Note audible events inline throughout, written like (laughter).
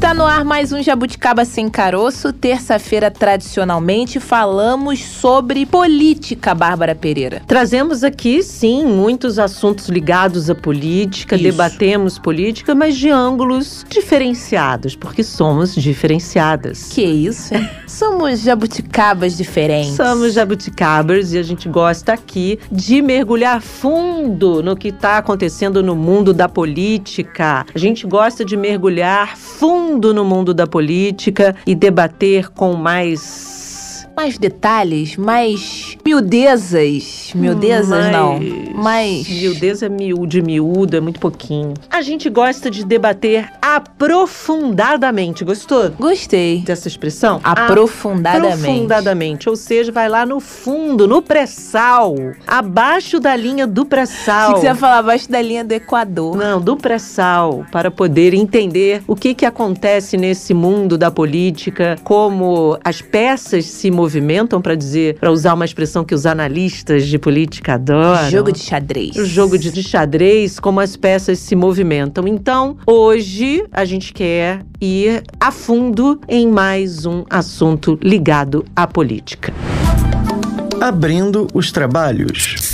Está no ar mais um Jabuticaba Sem Caroço. Terça-feira, tradicionalmente, falamos sobre política, Bárbara Pereira. Trazemos aqui, sim, muitos assuntos ligados à política, Isso. debatemos política, mas de ângulos diferenciados, porque somos diferenciadas. Que isso? (laughs) Somos jabuticabas diferentes. Somos jabuticabers e a gente gosta aqui de mergulhar fundo no que está acontecendo no mundo da política. A gente gosta de mergulhar fundo no mundo da política e debater com mais Mais detalhes, mais miudezas. Miudezas, mais... não. Mais. Miudeza é miúde, miúdo, é muito pouquinho. A gente gosta de debater aprofundadamente. Gostou Gostei. dessa expressão? Aprofundadamente. Aprofundadamente, ou seja, vai lá no fundo, no pré-sal, abaixo da linha do pré-sal. que você ia falar abaixo da linha do Equador. Não, do pré-sal, para poder entender o que, que acontece nesse mundo da política, como as peças se movimentam, para dizer, para usar uma expressão que os analistas de política adoram. Jogo de xadrez. O jogo de de xadrez, como as peças se movimentam. Então, hoje a gente quer ir a fundo em mais um assunto ligado à política. Abrindo os trabalhos.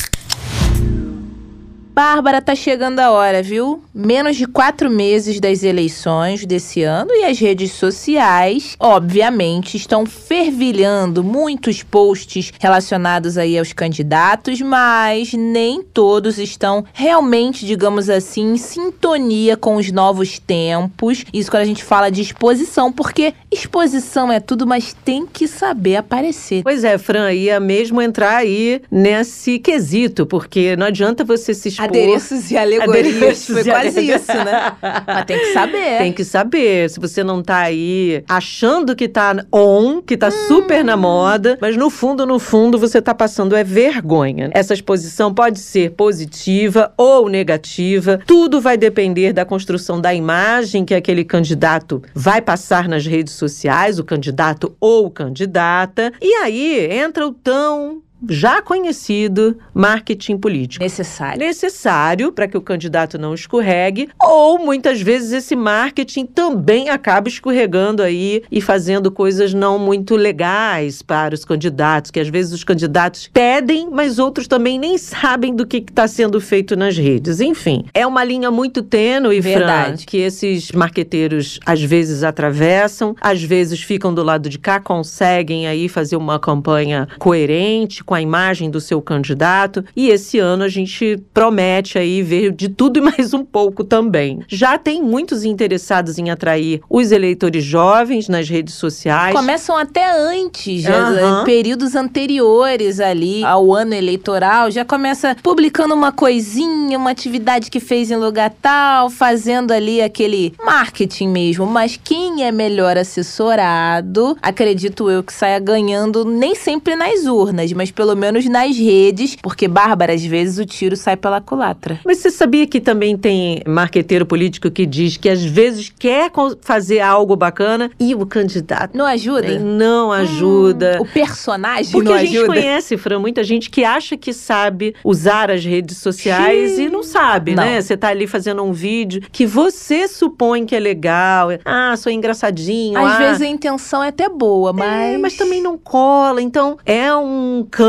Bárbara, tá chegando a hora, viu? Menos de quatro meses das eleições desse ano e as redes sociais, obviamente, estão fervilhando muitos posts relacionados aí aos candidatos, mas nem todos estão realmente, digamos assim, em sintonia com os novos tempos. Isso quando a gente fala de exposição, porque exposição é tudo, mas tem que saber aparecer. Pois é, Fran, ia mesmo entrar aí nesse quesito, porque não adianta você se. Adereços e alegorias. Adereços Foi e quase alegorias. isso, né? Mas tem que saber. Tem que saber. Se você não tá aí achando que tá on, que tá super na moda, mas no fundo, no fundo, você tá passando é vergonha. Essa exposição pode ser positiva ou negativa. Tudo vai depender da construção da imagem que aquele candidato vai passar nas redes sociais, o candidato ou candidata. E aí entra o tão já conhecido marketing político Necessário. necessário para que o candidato não escorregue, ou muitas vezes esse marketing também acaba escorregando aí e fazendo coisas não muito legais para os candidatos, que às vezes os candidatos pedem, mas outros também nem sabem do que está sendo feito nas redes. Enfim, é uma linha muito tênue, Fran, que esses marqueteiros às vezes atravessam, às vezes ficam do lado de cá, conseguem aí fazer uma campanha coerente com a imagem do seu candidato. E esse ano a gente promete aí ver de tudo e (laughs) mais um pouco também. Já tem muitos interessados em atrair os eleitores jovens nas redes sociais. Começam até antes, já, Aham. períodos anteriores ali ao ano eleitoral, já começa publicando uma coisinha, uma atividade que fez em lugar tal, fazendo ali aquele marketing mesmo. Mas quem é melhor assessorado, acredito eu que saia ganhando nem sempre nas urnas, mas pelo menos nas redes, porque Bárbara, às vezes o tiro sai pela culatra. Mas você sabia que também tem marqueteiro político que diz que às vezes quer fazer algo bacana e o candidato Não ajuda? não ajuda. O personagem Porque não a gente ajuda? conhece, Fran, muita gente que acha que sabe usar as redes sociais e não sabe, Não. né? Você tá ali fazendo um vídeo que você supõe que é legal. Ah, sou engraçadinho. Às ah, vezes a intenção é até boa, mas. é, mas também não cola. Então, é um campo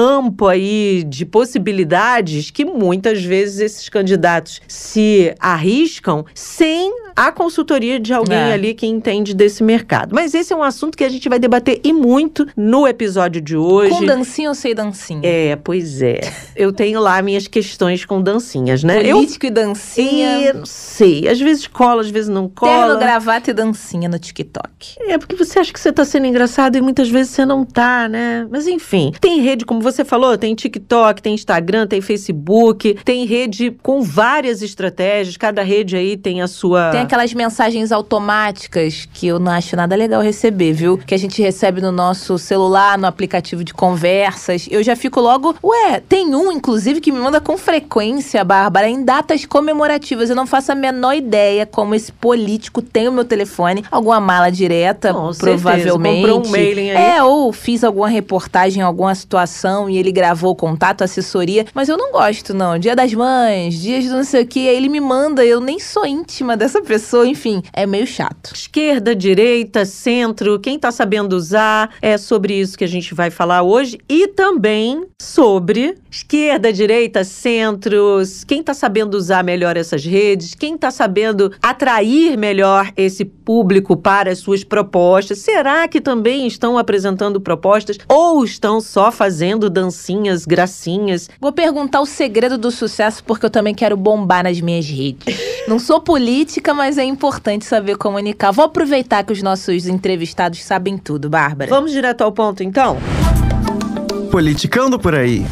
aí de possibilidades que muitas vezes esses candidatos se arriscam sem a consultoria de alguém É. ali que entende desse mercado. Mas esse é um assunto que a gente vai debater e muito no episódio de hoje. Com dancinha ou sem dancinha? É, pois é. Eu tenho lá minhas questões com dancinhas, né? Político e dancinha. Eu não sei. Às vezes cola, às vezes não Terno, cola. gravata e dancinha no TikTok. É, porque você acha que você tá sendo engraçado e muitas vezes você não tá, né? Mas enfim, tem rede, como você falou, tem TikTok, tem Instagram, tem Facebook, tem rede com várias estratégias, cada rede aí tem a sua... Tem aquelas mensagens automáticas que eu não acho nada legal receber, viu? Que a gente recebe no nosso celular, no aplicativo de conversas. Eu já fico logo, ué, tem um, inclusive, que me manda com frequência, Bárbara, em datas comemorativas. Eu não faço a menor ideia como esse político tem o meu telefone, alguma mala direta, com provavelmente. Comprou um mailing aí. É, ou fiz alguma reportagem, alguma situação e ele gravou o contato, assessoria. Mas eu não gosto, não. Dia das mães, dias do não sei o que, aí ele me manda, eu nem sou íntima dessa pessoa, enfim, é meio chato. Esquerda, direita, centro, quem tá sabendo usar, é sobre isso que a gente vai falar hoje e também sobre esquerda, direita, centros, quem tá sabendo usar melhor essas redes, quem tá sabendo atrair melhor esse público para as suas propostas. Será que também estão apresentando propostas ou estão só fazendo dancinhas, gracinhas? Vou perguntar o segredo do sucesso porque eu também quero bombar nas minhas redes. (laughs) Não sou política, mas é importante saber comunicar. Vou aproveitar que os nossos entrevistados sabem tudo, Bárbara. Vamos direto ao ponto então? Politicando por aí.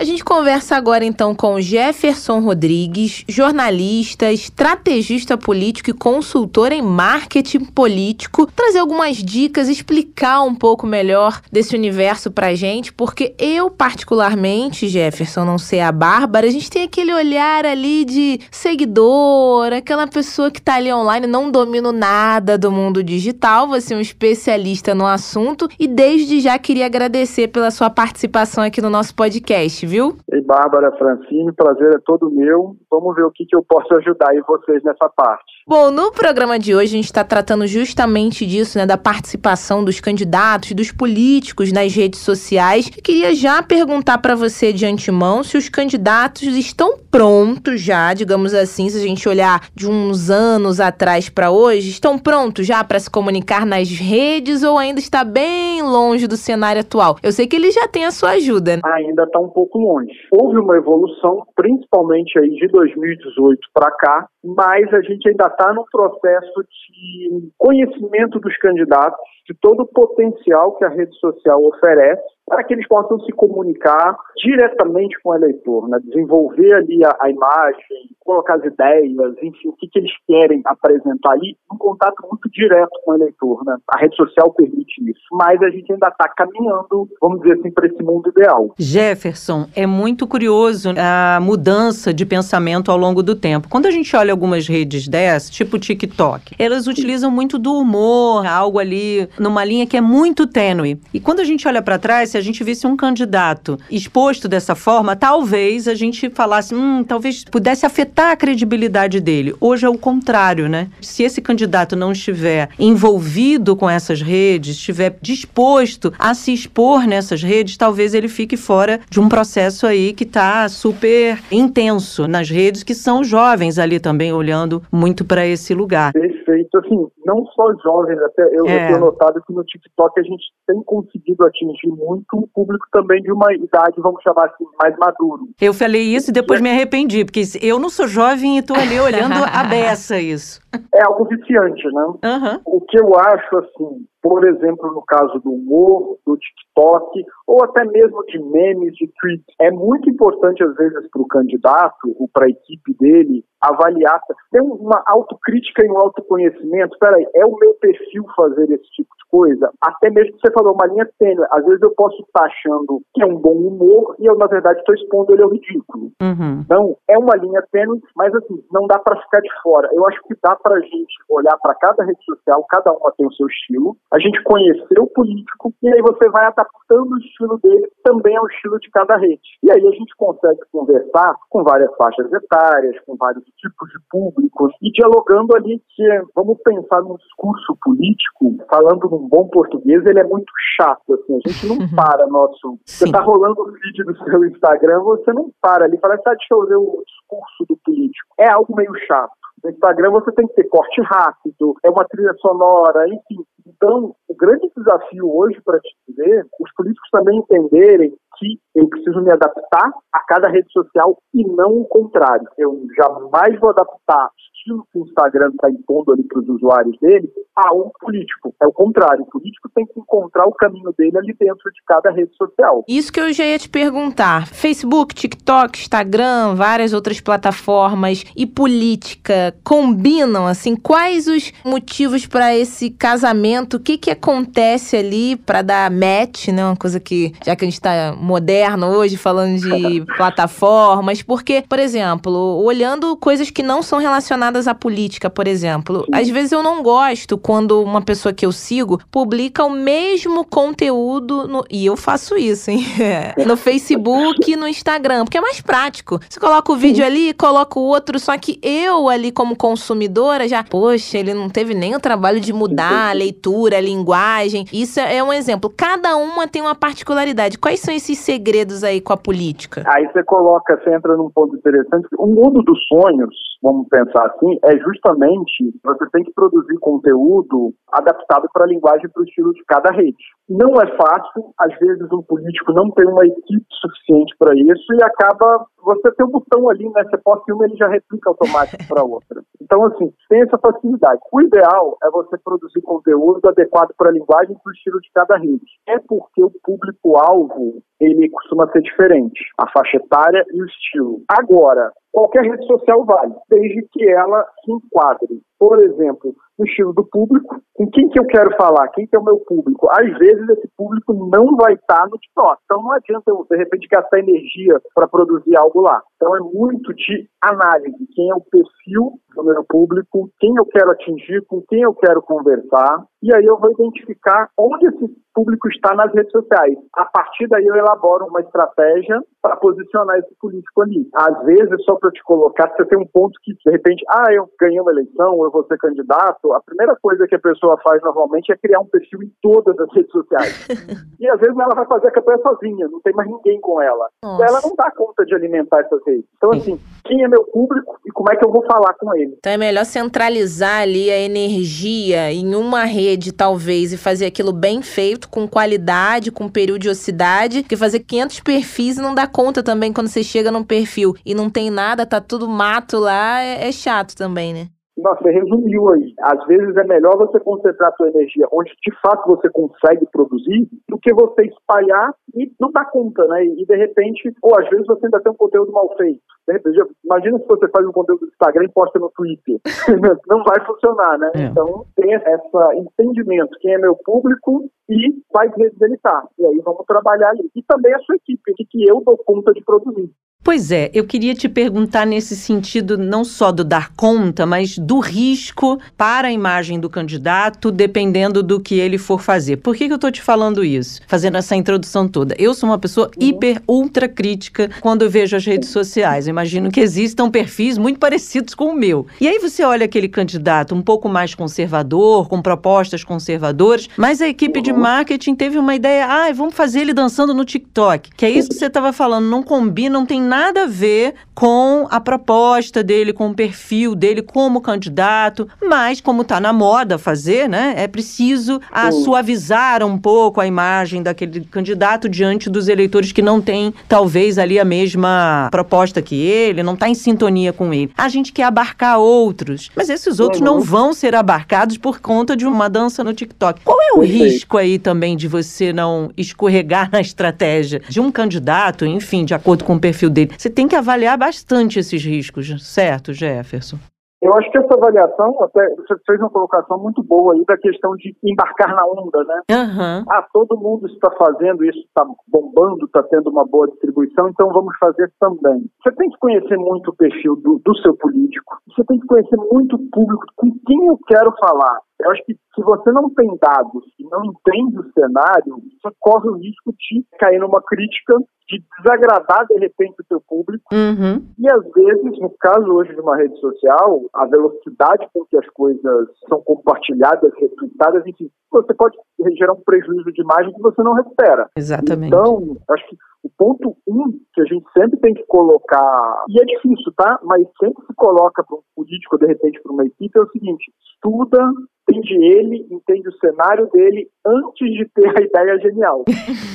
A gente conversa agora então com Jefferson Rodrigues, jornalista, estrategista político e consultor em marketing político, trazer algumas dicas, explicar um pouco melhor desse universo pra gente, porque eu particularmente, Jefferson, não sei a Bárbara, a gente tem aquele olhar ali de seguidor, aquela pessoa que tá ali online, não domino nada do mundo digital, você é um especialista no assunto e desde já queria agradecer pela sua participação aqui no nosso podcast viu? Ei, Bárbara Francine, prazer é todo meu. Vamos ver o que, que eu posso ajudar aí vocês nessa parte. Bom, no programa de hoje a gente está tratando justamente disso, né, da participação dos candidatos, dos políticos nas redes sociais. Eu queria já perguntar para você de antemão se os candidatos estão prontos já, digamos assim, se a gente olhar de uns anos atrás para hoje, estão prontos já para se comunicar nas redes ou ainda está bem longe do cenário atual? Eu sei que ele já tem a sua ajuda. Né? Ainda está um pouco longe. Houve uma evolução, principalmente aí de 2018 para cá, mas a gente ainda está no processo de conhecimento dos candidatos, de todo o potencial que a rede social oferece para que eles possam se comunicar diretamente com o eleitor, né? desenvolver ali a, a, imagem, colocar as ideias, enfim, o que, que eles querem apresentar ali, um contato muito direto com o eleitor. Né? A rede social permite isso, mas a gente ainda está caminhando, vamos dizer assim, para esse mundo ideal. Jefferson, é muito curioso a mudança de pensamento ao longo do tempo. Quando a gente olha algumas redes dessas, tipo TikTok, elas utilizam muito do humor, algo ali numa linha que é muito tênue. E quando a gente olha para trás, a gente visse um candidato exposto dessa forma, talvez a gente falasse, hum, talvez pudesse afetar a credibilidade dele. Hoje é o contrário, né? Se esse candidato não estiver envolvido com essas redes, estiver disposto a se expor nessas redes, talvez ele fique fora de um processo aí que está super intenso nas redes, que são jovens ali também olhando muito para esse lugar. Perfeito. Assim, não só jovens, até eu, é. eu tenho notado que no TikTok a gente tem conseguido atingir muito um público também de uma idade, vamos chamar assim, mais maduro. Eu falei isso e depois me arrependi, porque eu não sou jovem e estou ali olhando a (laughs) beça isso. É algo viciante, né? Uhum. O que eu acho, assim, por exemplo, no caso do humor, do TikTok, ou até mesmo de memes, de tweets, é muito importante, às vezes, para o candidato ou para a equipe dele avaliar, ter uma autocrítica e um autoconhecimento. Peraí, é o meu perfil fazer esse tipo de coisa? Até mesmo que você falou, uma linha tênue. Às vezes eu posso estar achando que é um bom humor e eu, na verdade, estou expondo ele ao ridículo. Uhum. Então, é uma linha tênue, mas assim, não dá para ficar de fora. Eu acho que dá para a gente olhar para cada rede social, cada uma tem o seu estilo, a gente conhecer o político e aí você vai adaptando o estilo dele também ao estilo de cada rede. E aí a gente consegue conversar com várias faixas etárias, com vários tipos de públicos e dialogando ali que, vamos pensar num discurso político, falando num bom português, ele é muito chato, assim, a gente não uhum. para nosso... Sim. Você tá rolando o vídeo do seu Instagram, você não para ali, fala, ah, deixa eu ver o discurso do político. É algo meio chato. No Instagram você tem que ter corte rápido, é uma trilha sonora, enfim. Então, o grande desafio hoje para te dizer, os políticos também entenderem que eu preciso me adaptar a cada rede social e não o contrário. Eu jamais vou adaptar estilo que o Instagram está impondo ali para os usuários dele a um político. É o contrário, o político tem que encontrar o caminho dele ali dentro de cada rede social. Isso que eu já ia te perguntar. Facebook, TikTok, Instagram, várias outras plataformas e política combinam assim? Quais os motivos para esse casamento? O que que acontece ali para dar match, né? Uma coisa que já que a gente está moderno hoje falando de (laughs) plataformas, porque, por exemplo, olhando coisas que não são relacionadas à política, por exemplo, às vezes eu não gosto quando uma pessoa que eu sigo publica o mesmo conteúdo no, e eu faço isso, hein? (laughs) no Facebook e no Instagram, porque é mais prático. Você coloca o vídeo ali, coloca o outro, só que eu ali como consumidora já, poxa, ele não teve nem o trabalho de mudar a leitura, a linguagem. Isso é um exemplo. Cada uma tem uma particularidade. Quais são esses segredos aí com a política? Aí você coloca, você entra num ponto interessante. O mundo dos sonhos, vamos pensar assim, é justamente você tem que produzir conteúdo adaptado para a linguagem e para o estilo de cada rede. Não é fácil, às vezes um político não tem uma equipe suficiente para isso e acaba você tem um botão ali, né? Você posta uma, ele já replica automático para outra. (laughs) Então, assim, tem essa facilidade. O ideal é você produzir conteúdo adequado para a linguagem e para o estilo de cada rede. É porque o público-alvo, ele costuma ser diferente. A faixa etária e o estilo. Agora, qualquer rede social vale, desde que ela se enquadre. Por exemplo, no estilo do público, com quem que eu quero falar, quem que é o meu público. Às vezes esse público não vai estar no TikTok, então não adianta eu, de repente, gastar energia para produzir algo lá. Então é muito de análise, quem é o perfil do meu público, quem eu quero atingir, com quem eu quero conversar, e aí eu vou identificar onde esse público está nas redes sociais. A partir daí eu elaboro uma estratégia para posicionar esse político ali. Às vezes, só para te colocar, você tem um ponto que, de repente, ah, eu ganhei uma eleição, eu vou ser candidato, a primeira coisa que a pessoa faz normalmente é criar um perfil em todas as redes sociais. (laughs) e às vezes ela vai fazer a campanha sozinha, não tem mais ninguém com ela. Nossa. Ela não dá conta de alimentar essas redes. Então, assim, quem é meu público e como é que eu vou falar com ele? Então é melhor centralizar ali a energia em uma rede, talvez, e fazer aquilo bem feito, com qualidade, com periodicidade, que fazer 500 perfis e não dá conta também quando você chega num perfil e não tem nada, tá tudo mato lá, é, é chato também, né? Nossa, você resumiu aí. Às vezes é melhor você concentrar sua energia onde de fato você consegue produzir do que você espalhar e não dar conta, né? E de repente, ou às vezes você ainda tem um conteúdo mal feito. De repente, imagina se você faz um conteúdo do Instagram e posta no Twitter. (laughs) não vai funcionar, né? É. Então, tem esse entendimento. Quem é meu público e quais redes ele tá. E aí vamos trabalhar ali. E também a sua equipe, o que eu dou conta de produzir. Pois é, eu queria te perguntar nesse sentido não só do dar conta, mas do risco para a imagem do candidato, dependendo do que ele for fazer. Por que, que eu estou te falando isso? Fazendo essa introdução toda. Eu sou uma pessoa uhum. hiper, ultra crítica quando eu vejo as redes sociais. Imagino que existam perfis muito parecidos com o meu. E aí você olha aquele candidato um pouco mais conservador, com propostas conservadoras, mas a equipe de uhum. marketing teve uma ideia, ah, vamos fazer ele dançando no TikTok. Que é isso que você estava falando, não combina, não tem nada nada a ver com a proposta dele, com o perfil dele como candidato, mas como está na moda fazer, né? É preciso a, suavizar um pouco a imagem daquele candidato diante dos eleitores que não têm, talvez, ali a mesma proposta que ele, não está em sintonia com ele. A gente quer abarcar outros, mas esses outros uhum. não vão ser abarcados por conta de uma dança no TikTok. Qual é o risco aí também de você não escorregar (laughs) na estratégia de um candidato, enfim, de acordo com o perfil dele? Você tem que avaliar bastante esses riscos, certo, Jefferson? Eu acho que essa avaliação, até você fez uma colocação muito boa aí da questão de embarcar na onda, né? Uhum. Ah, todo mundo está fazendo isso, está bombando, está tendo uma boa distribuição, então vamos fazer também. Você tem que conhecer muito o perfil do, do seu político, você tem que conhecer muito o público, com quem eu quero falar. Eu acho que se você não tem dados e não entende o cenário, você corre o risco de cair numa crítica, de desagradar de repente o seu público. Uhum. E às vezes, no caso hoje de uma rede social, a velocidade com que as coisas são compartilhadas, retweetadas, enfim, você pode gerar um prejuízo de imagem que você não recupera. Exatamente. Então, acho que o ponto um que a gente sempre tem que colocar, e é difícil, tá? Mas sempre se coloca para um político, de repente, para uma equipe, é o seguinte: estuda entende ele, entende o cenário dele antes de ter a ideia genial.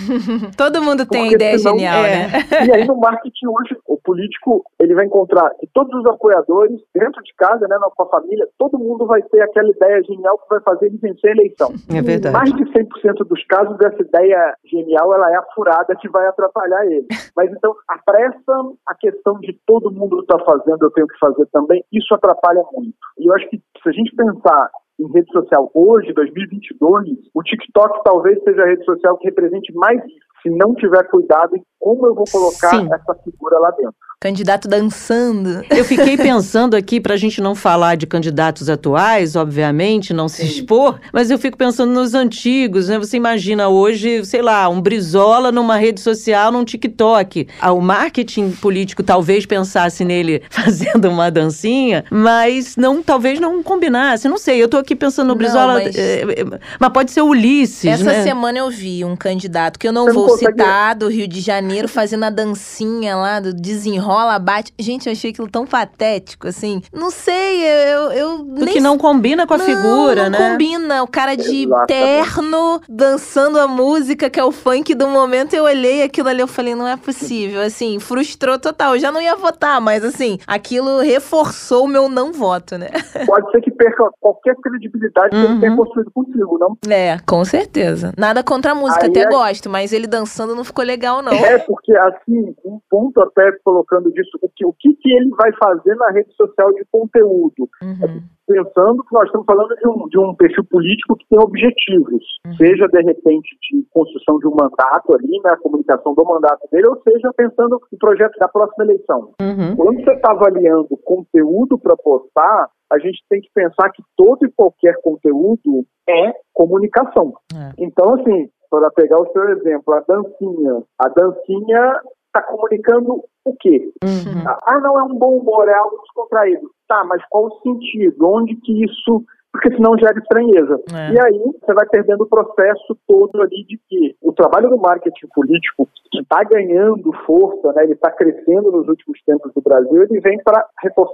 (laughs) Todo mundo tem Porque ideia senão, genial, é. né? E aí no marketing hoje, o político, ele vai encontrar que todos os apoiadores, dentro de casa, né, com a família, todo mundo vai ter aquela ideia genial que vai fazer ele vencer a eleição. É verdade. Mais de 100% dos casos, essa ideia genial, ela é a furada que vai atrapalhar ele. Mas então, a pressa, a questão de todo mundo está fazendo, eu tenho que fazer também, isso atrapalha muito. E eu acho que se a gente pensar em rede social hoje, 2022, o TikTok talvez seja a rede social que represente mais isso se não tiver cuidado em como eu vou colocar Sim. essa figura lá dentro. Candidato dançando. (laughs) Eu fiquei pensando aqui, para a gente não falar de candidatos atuais, obviamente, não se expor, mas eu fico pensando nos antigos, né? Você imagina hoje, sei lá, um Brizola numa rede social, num TikTok. Ah, o marketing político talvez pensasse nele (laughs) fazendo uma dancinha, mas não, talvez não combinasse. Não sei, eu tô aqui pensando no Brizola, não, mas... É, é, mas... pode ser Ulisses, Essa né? semana eu vi um candidato que eu não vou citar, do Rio de Janeiro, fazendo a dancinha lá do desenrola, bate. Gente, eu achei aquilo tão patético, assim. Não sei, eu. eu nem... que não combina com a não, figura, não né? Não combina. O cara de Exatamente. terno dançando a música que é o funk do momento. Eu olhei aquilo ali, eu falei, não é possível. Assim, frustrou total. Eu já não ia votar, mas assim, aquilo reforçou o meu não voto, né? (laughs) Pode ser que perca qualquer credibilidade uhum. que ele tenha uhum. construído contigo, não? É, com certeza. Nada contra a música, Aí até é... gosto, mas ele dançando não ficou legal, não. É, porque assim, um ponto até colocando disso, o que, o que, que ele vai fazer na rede social de conteúdo? Uhum. Pensando que nós estamos falando de um, de um perfil político que tem objetivos, uhum. seja de repente de construção de um mandato ali, né, a comunicação do mandato dele, ou seja pensando no projeto da próxima eleição. Uhum. Quando você está avaliando conteúdo para postar, a gente tem que pensar que todo e qualquer conteúdo é comunicação. É. Então, assim, para pegar o seu exemplo, a dancinha. A dancinha está comunicando o quê? Uhum. Ah, não, é um bom humor, é algo descontraído. Tá, mas qual o sentido? Onde que isso porque senão gera estranheza. É. E aí você vai perdendo o processo todo ali de que o trabalho do marketing político, que está ganhando força, né, ele está crescendo nos últimos tempos do Brasil, ele vem para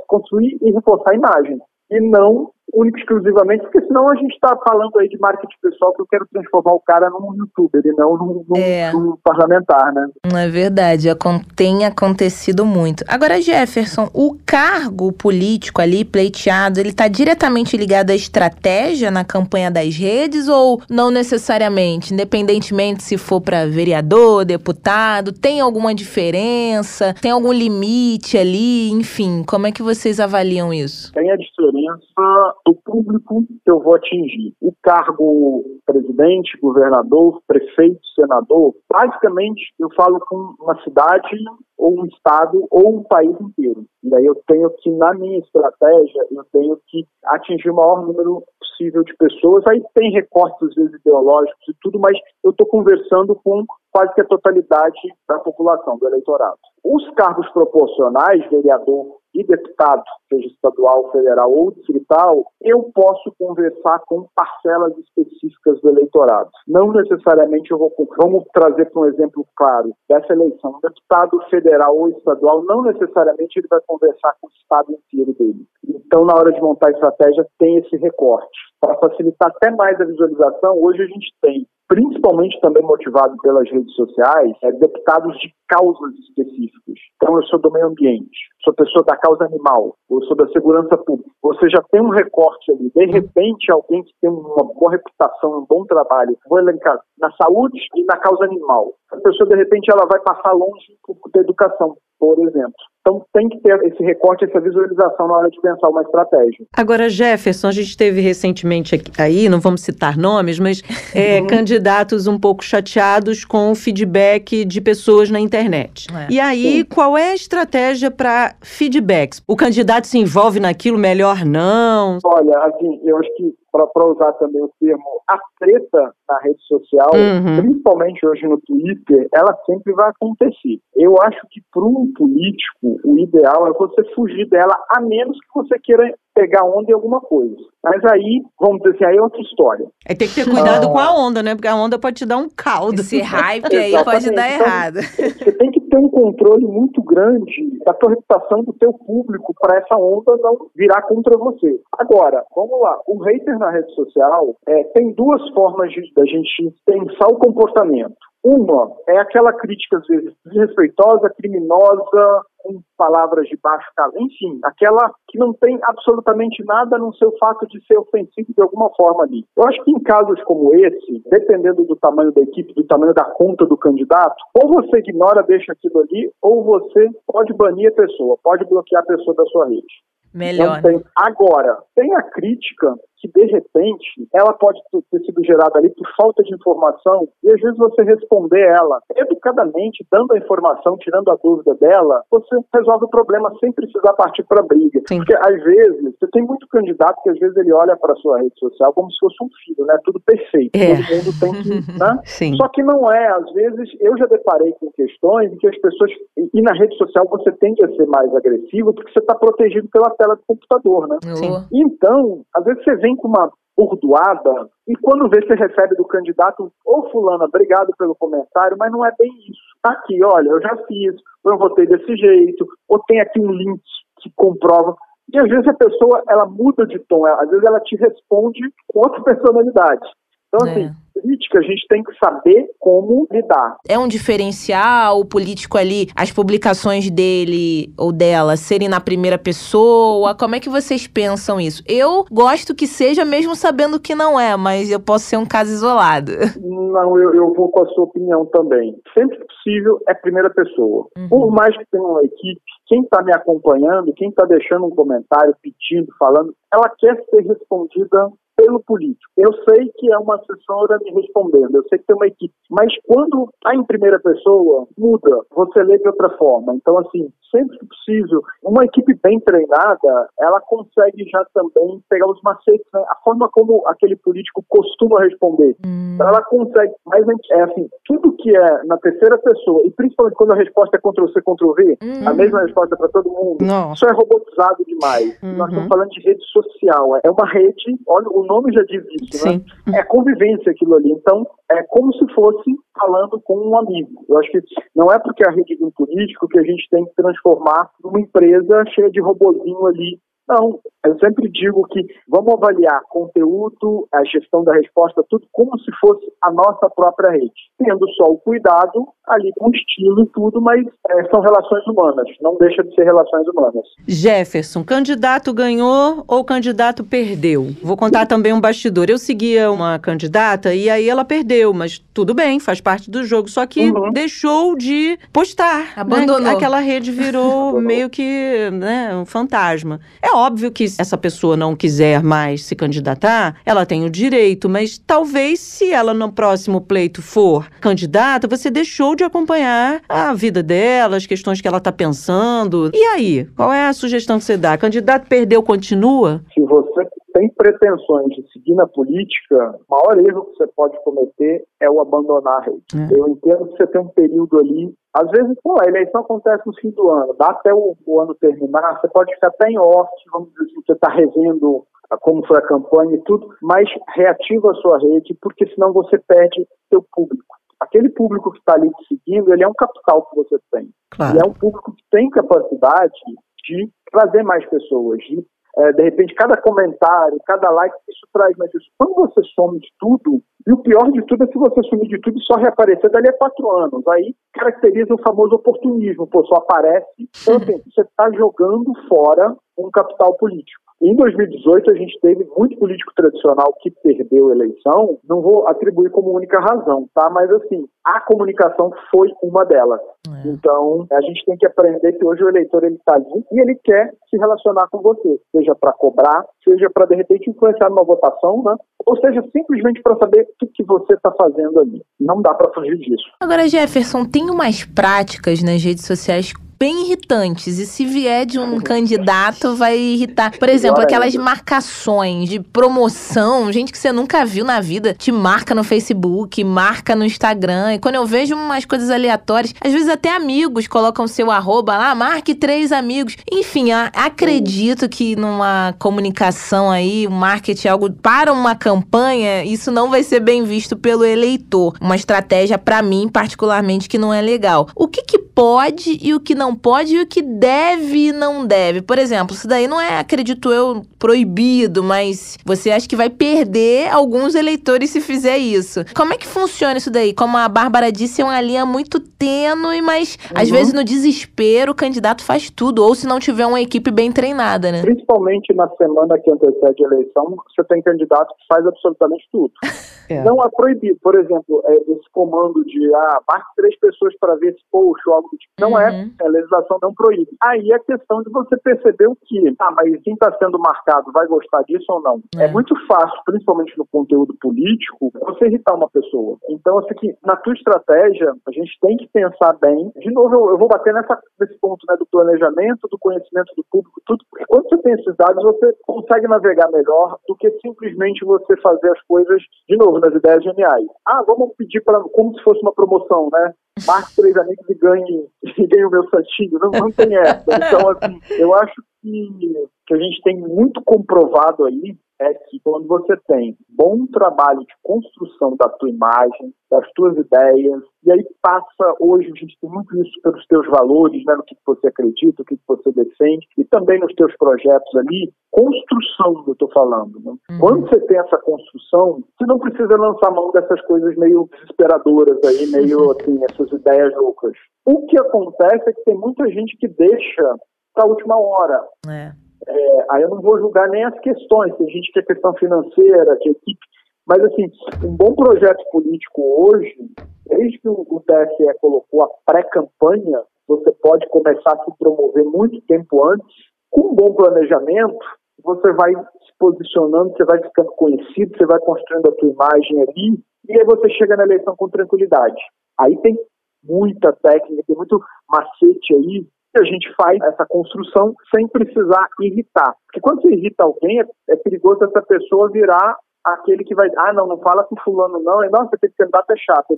construir e reforçar a imagem. E não único exclusivamente, porque senão a gente está falando aí de marketing pessoal que eu quero transformar o cara num youtuber e não num, num, é. num parlamentar, né? É verdade, tem acontecido muito. Agora, Jefferson, o cargo político ali pleiteado, ele está diretamente ligado à estratégia na campanha das redes ou não necessariamente, independentemente se for para vereador, deputado, tem alguma diferença? Tem algum limite ali? Enfim, como é que vocês avaliam isso? Tem a diferença do público que eu vou atingir. O cargo presidente, governador, prefeito, senador, basicamente eu falo com uma cidade ou um estado ou um país inteiro. E aí eu tenho que, na minha estratégia, eu tenho que atingir o maior número possível de pessoas. Aí tem recortes, às vezes, ideológicos e tudo, mas eu estou conversando com quase que a totalidade da população, do eleitorado. Os cargos proporcionais, vereador, e deputado, seja estadual, federal ou distrital, eu posso conversar com parcelas específicas do eleitorado. Não necessariamente eu vou. Vamos trazer para um exemplo claro dessa eleição. Um deputado federal ou estadual, não necessariamente ele vai conversar com o estado inteiro dele. Então, na hora de montar a estratégia, tem esse recorte. Para facilitar até mais a visualização, hoje a gente tem principalmente também motivado pelas redes sociais, é, deputados de causas específicas. Então, eu sou do meio ambiente, sou pessoa da causa animal, ou sou da segurança pública. Você já tem um recorte ali. De repente, alguém que tem uma boa reputação, um bom trabalho, vou elencar na saúde e na causa animal. A pessoa, de repente, ela vai passar longe da educação, por exemplo. Então tem que ter esse recorte, essa visualização na hora de pensar uma estratégia. Agora, Jefferson, a gente teve recentemente aí, não vamos citar nomes, mas é, uhum. candidatos um pouco chateados com o feedback de pessoas na internet. É. E aí, Sim. qual é a estratégia para feedbacks? O candidato se envolve naquilo, melhor não? Olha, assim, eu acho que para usar também o termo, a treta na rede social, uhum. principalmente hoje no Twitter, ela sempre vai acontecer. Eu acho que para um político, o ideal é você fugir dela, a menos que você queira pegar onda em alguma coisa. Mas aí, vamos dizer assim, aí é outra história. Aí tem que ter cuidado ah. com a onda, né? Porque a onda pode te dar um caldo. Esse hype aí pode dar então, errado. Você tem que ter um controle muito grande da tua reputação do teu público para essa onda não virar contra você. Agora, vamos lá. O hater na rede social é, tem duas formas de, da gente pensar o comportamento. Uma é aquela crítica, às vezes, desrespeitosa, criminosa, com palavras de baixo calão, enfim, aquela que não tem absolutamente nada no seu fato de ser ofensivo de alguma forma ali. Eu acho que em casos como esse, dependendo do tamanho da equipe, do tamanho da conta do candidato, ou você ignora, deixa aquilo ali, ou você pode banir a pessoa, pode bloquear a pessoa da sua rede. Melhor. Tem. Agora, tem a crítica que, de repente, ela pode ter sido gerada ali por falta de informação e, às vezes, você responder ela educadamente, dando a informação, tirando a dúvida dela, você resolve o problema sem precisar partir para briga. Sim. Porque, às vezes, você tem muito candidato que, às vezes, ele olha para sua rede social como se fosse um filho, né? Tudo perfeito. É. Todo mundo tem que. (laughs) Né? Sim. Só que não é. Às vezes, eu já deparei com questões em que as pessoas. E na rede social você tende a ser mais agressivo porque você está protegido pela tela do computador, né? Sim. Então, às vezes você vem com uma burdoada e quando vê você recebe do candidato, ô oh, fulana, obrigado pelo comentário, mas não é bem isso. Tá aqui, olha, eu já fiz, eu votei desse jeito, ou tem aqui um link que comprova. E às vezes a pessoa, ela muda de tom, às vezes ela te responde com outra personalidade. Então, assim, é política, a gente tem que saber como lidar. É um diferencial o político ali, as publicações dele ou dela serem na primeira pessoa? Como é que vocês pensam isso? Eu gosto que seja mesmo sabendo que não é, mas eu posso ser um caso isolado. Não, eu, eu vou com a sua opinião também. Sempre que possível é primeira pessoa. Uhum. Por mais que tenha uma equipe, quem está me acompanhando, quem está deixando um comentário, pedindo, falando, ela quer ser respondida pelo político. Eu sei que é uma assessora me respondendo, eu sei que tem uma equipe, mas quando está em primeira pessoa, muda, você lê de outra forma. Então, assim, sempre que possível, uma equipe bem treinada, ela consegue já também pegar os macetes, né? a forma como aquele político costuma responder. Hum. Então, ela consegue, mas é assim, tudo que é na terceira pessoa, e principalmente quando a resposta é Ctrl-C, Ctrl-V, hum. a mesma resposta para todo mundo, Não. isso é robotizado demais. Uhum. Nós estamos falando de rede social, é uma rede, olha, o nome já diz isso, né? Sim. né? É convivência aquilo ali. Então, é como se fosse falando com um amigo. Eu acho que não é porque é a rede de um político que a gente tem que transformar numa empresa cheia de robozinho ali não, eu sempre digo que vamos avaliar conteúdo, a gestão da resposta, tudo como se fosse a nossa própria rede. Tendo só o cuidado ali com estilo e tudo, mas é, são relações humanas, não deixa de ser relações humanas. Jefferson, candidato ganhou ou candidato perdeu? Vou contar também um bastidor. Eu seguia uma candidata e aí ela perdeu, mas tudo bem, faz parte do jogo. Só que uhum. deixou de postar. Né? Abandonou. Né? Aquela rede virou (laughs) meio que né, um fantasma. É óbvio que essa pessoa não quiser mais se candidatar, ela tem o direito, mas talvez se ela no próximo pleito for candidata, você deixou de acompanhar a vida dela, as questões que ela está pensando. E aí, qual é a sugestão que você dá? Candidato perdeu, continua? Se você tem pretensões de seguir na política, o maior erro que você pode cometer é o abandonar a rede. É. Eu entendo que você tem um período ali às vezes, pô, a eleição acontece no fim do ano, dá até o, o ano terminar, você pode ficar até em off, vamos dizer assim, você está revendo como foi a campanha e tudo, mas reativa a sua rede, porque senão você perde seu público. Aquele público que está ali te seguindo, ele é um capital que você tem. Claro. E é um público que tem capacidade de trazer mais pessoas, de é, de repente, cada comentário, cada like, isso traz mais isso. Quando você some de tudo, e o pior de tudo é se você sumir de tudo e só reaparecer dali a quatro anos. Aí caracteriza o famoso oportunismo, pô, só aparece. Então, assim, você está jogando fora um capital político. Em 2018, a gente teve muito político tradicional que perdeu a eleição. Não vou atribuir como única razão, tá? Mas, assim, a comunicação foi uma delas. É. Então, a gente tem que aprender que hoje o eleitor ele está ali e ele quer se relacionar com você, seja para cobrar, seja para, de repente, influenciar numa votação, né? Ou seja, simplesmente para saber o que, que você está fazendo ali. Não dá para fugir disso. Agora, Jefferson, tem umas práticas nas redes sociais bem irritantes. E se vier de um candidato, vai irritar. Por exemplo, aquelas marcações de promoção, gente que você nunca viu na vida, te marca no Facebook, marca no Instagram. E quando eu vejo umas coisas aleatórias, às vezes até amigos colocam seu arroba lá, marque três amigos. Enfim, acredito que numa comunicação aí, o marketing, algo para uma campanha, isso não vai ser bem visto pelo eleitor. Uma estratégia, para mim, particularmente, que não é legal. O que, que pode e o que não pode e o que deve e não deve? Por exemplo, isso daí não é, acredito eu, proibido, mas você acha que vai perder alguns eleitores se fizer isso. Como é que funciona isso daí? Como a Bárbara disse, é uma linha muito tênue, mas uhum. às vezes no desespero o candidato faz tudo, ou se não tiver uma equipe bem treinada, né? Principalmente na semana que antecede a eleição, você tem candidato que faz absolutamente tudo. (laughs) É. Não é proibido. Por exemplo, é, esse comando de ah, marque três pessoas para ver esse post ou algo do tipo. Não é, uhum. é, legislação não proíbe. Aí é questão de você perceber o que, ah, mas quem está sendo marcado vai gostar disso ou não. É. é. muito fácil, principalmente no conteúdo político, você irritar uma pessoa. Então, assim, na tua estratégia, a gente tem que pensar bem. De novo, eu, eu vou bater nessa, nesse ponto né, do planejamento, do conhecimento do público, tudo. Quando você tem esses dados, você consegue navegar melhor do que simplesmente você fazer as coisas, de novo, nas ideias geniais. Ah, vamos pedir para como se fosse uma promoção, né? Marque três amigos e ganhe, e ganhe o meu santinho. Não, não tem essa. Então, assim, eu acho que, que a gente tem muito comprovado aí é que quando você tem bom trabalho de construção da tua imagem, das tuas ideias, e aí passa, hoje a gente tem muito isso pelos teus valores, né, no que você acredita, o que você defende, e também nos teus projetos ali, construção eu estou falando. Né? Uhum. Quando você tem essa construção, você não precisa lançar mão dessas coisas meio desesperadoras aí, meio (laughs) assim, essas ideias loucas. O que acontece é que tem muita gente que deixa para a última hora. É. É, aí eu não vou julgar nem as questões, tem gente que é questão financeira, que equipe, mas assim, um bom projeto político hoje, desde que o TSE colocou a pré-campanha, você pode começar a se promover muito tempo antes, com um bom planejamento, você vai se posicionando, você vai ficando conhecido, você vai construindo a tua imagem ali, e aí você chega na eleição com tranquilidade. Aí tem muita técnica, tem muito macete aí a gente faz essa construção sem precisar irritar. Porque quando você irrita alguém, é, é perigoso essa pessoa virar aquele que vai, ah, não, não fala com fulano não, e nossa, esse candidato é chato.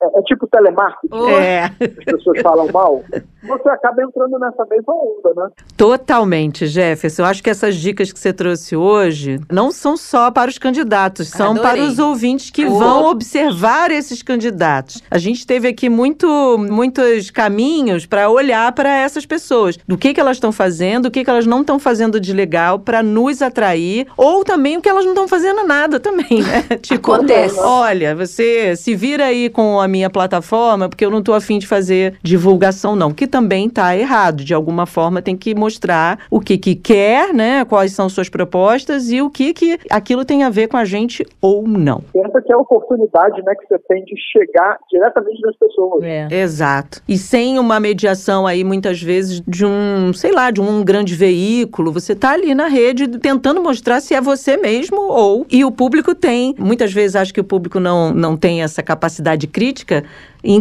É, é, tipo telemarketing, é. as pessoas falam mal. Você acaba entrando nessa mesma onda, né? Totalmente, Jefferson. Eu acho que essas dicas que você trouxe hoje não são só para os candidatos, são Adorei. para os ouvintes que oh. vão observar esses candidatos. A gente teve aqui muito, muitos caminhos para olhar para essas pessoas, do que, que elas estão fazendo, o que, que elas não estão fazendo de legal para nos atrair, ou também o que elas não estão fazendo nada também, né? (laughs) tipo, Acontece. olha, você se vira aí com a minha plataforma, porque eu não estou afim de fazer divulgação, não. Que também está errado. De alguma forma, tem que mostrar o que, que quer, né? Quais são suas propostas e o que, que aquilo tem a ver com a gente ou não. Pensa que é a oportunidade né, que você tem de chegar diretamente nas pessoas. É. Exato. E sem uma mediação aí, muitas vezes, de um, sei lá, de um grande veículo, você está ali na rede tentando mostrar se é você mesmo ou. E o público tem. Muitas vezes acho que o público não, não tem essa capacidade crítica política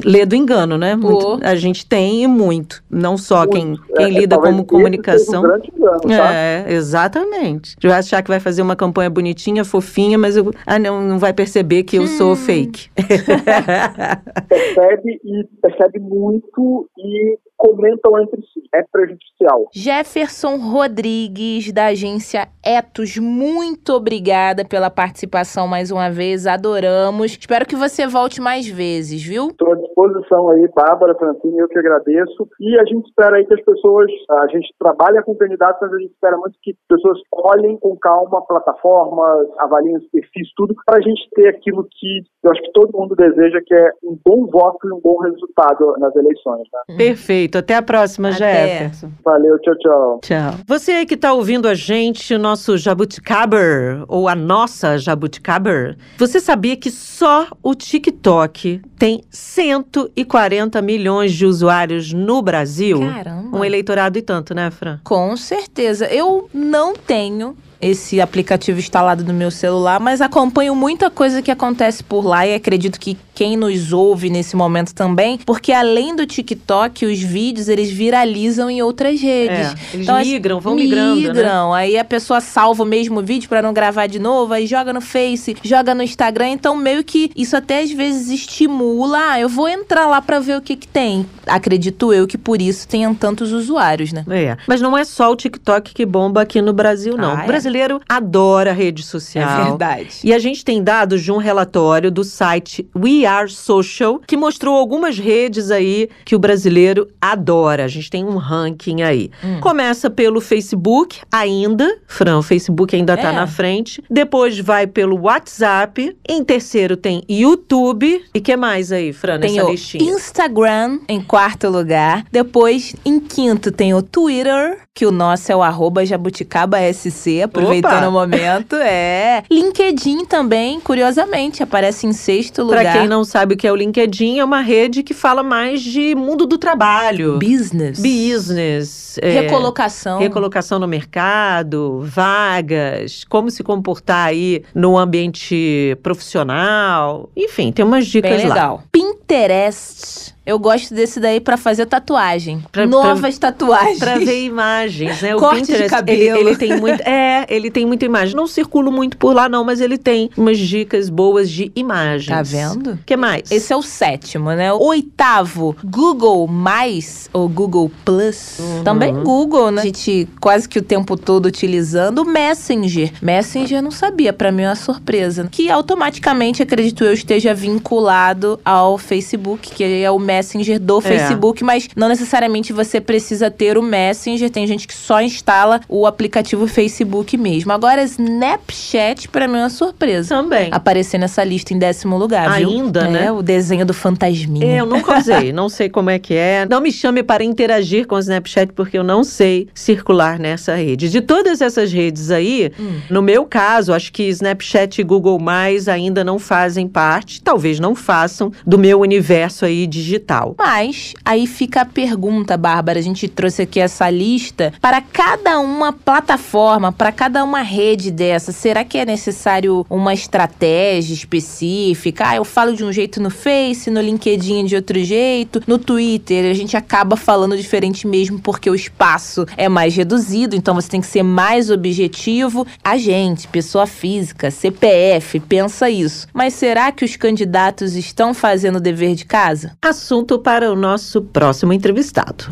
lê do engano, né? Muito, a gente tem e muito. Não só muito. quem, quem é, lida como comunicação. Um engano, tá? É, exatamente. Vai achar que vai fazer uma campanha bonitinha, fofinha, mas eu, ah, não, não vai perceber que eu hum. sou fake. (laughs) (laughs) percebe e percebe muito e comentam entre si. É prejudicial. Jefferson Rodrigues, da agência Etos, muito obrigada pela participação mais uma vez. Adoramos. Espero que você volte mais vezes, viu? À disposição aí, Bárbara, Francine, eu que agradeço. E a gente espera aí que as pessoas, a gente trabalha com candidatos, mas a gente espera muito que as pessoas olhem com calma plataformas, avaliem os perfis, tudo, para a gente ter aquilo que eu acho que todo mundo deseja, que é um bom voto e um bom resultado nas eleições. Né? Perfeito. Até a próxima, Até. Jefferson. Valeu, tchau, tchau. Tchau. Você aí que está ouvindo a gente, o nosso Jabuticaber, ou a nossa Jabuticaber, você sabia que só o TikTok tem 140 milhões de usuários no Brasil? Caramba. Um eleitorado e tanto, né, Fran? Com certeza. Eu não tenho esse aplicativo instalado no meu celular, mas acompanho muita coisa que acontece por lá e acredito que quem nos ouve nesse momento também, porque além do TikTok, os vídeos eles viralizam em outras redes. É, eles então, migram, vão migrando. Né? Migram. Né? Aí a pessoa salva o mesmo vídeo para não gravar de novo, aí joga no Face, joga no Instagram. Então, meio que isso até às vezes estimula. Ah, eu vou entrar lá para ver o que, que tem. Acredito eu que por isso tenham tantos usuários, né? É. Mas não é só o TikTok que bomba aqui no Brasil, não. Ah, é? O brasileiro adora rede social. É verdade. E a gente tem dados de um relatório do site We Social que mostrou algumas redes aí que o brasileiro adora. A gente tem um ranking aí. Hum. Começa pelo Facebook, ainda. Fran, o Facebook ainda tá é. na frente. Depois vai pelo WhatsApp. Em terceiro tem YouTube. E que mais aí, Fran, tem nessa listinha? Instagram em quarto lugar. Depois, em quinto, tem o Twitter, que o nosso é o arroba jabuticabasc, aproveitando Opa. o momento. É. (laughs) LinkedIn também, curiosamente, aparece em sexto lugar. Pra quem não sabe o que é o LinkedIn, é uma rede que fala mais de mundo do trabalho. Business. Business. É, recolocação. Recolocação no mercado, vagas, como se comportar aí no ambiente profissional. Enfim, tem umas dicas Bem legal. lá. Pinterest eu gosto desse daí para fazer tatuagem. Pra, Novas pra, tatuagens. Pra ver imagens, né? O Corte Pinterest, de cabelo. Ele, ele, tem muito. É, ele tem muita imagem. Não circulo muito por lá, não, mas ele tem umas dicas boas de imagens. Tá vendo? O que mais? Esse é o sétimo, né? O oitavo, Google Mais ou Google Plus. Uhum. Também Google, né? A gente quase que o tempo todo utilizando o Messenger. Messenger eu não sabia, para mim é uma surpresa. Que automaticamente, acredito eu, esteja vinculado ao Facebook, que é o Messenger Messenger do é. Facebook, mas não necessariamente você precisa ter o Messenger. Tem gente que só instala o aplicativo Facebook mesmo. Agora, Snapchat, para mim, é uma surpresa. Também. Aparecer nessa lista em décimo lugar, viu? Ainda, é, né? O desenho do fantasminha. É, eu nunca usei, (laughs) não sei como é que é. Não me chame para interagir com o Snapchat, porque eu não sei circular nessa rede. De todas essas redes aí, hum. no meu caso, acho que Snapchat e Google Mais ainda não fazem parte, talvez não façam, do meu universo aí digital digital. Mas aí fica a pergunta, Bárbara, a gente trouxe aqui essa lista para cada uma plataforma, para cada uma rede dessa, será que é necessário uma estratégia específica? Ah, eu falo de um jeito no Face, no LinkedIn de outro jeito, no Twitter a gente acaba falando diferente mesmo porque o espaço é mais reduzido, então você tem que ser mais objetivo. A gente, pessoa física, CPF, pensa isso. Mas será que os candidatos estão fazendo o dever de casa? Assunto assunto para o nosso próximo entrevistado.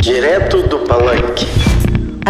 Direto do Palanque.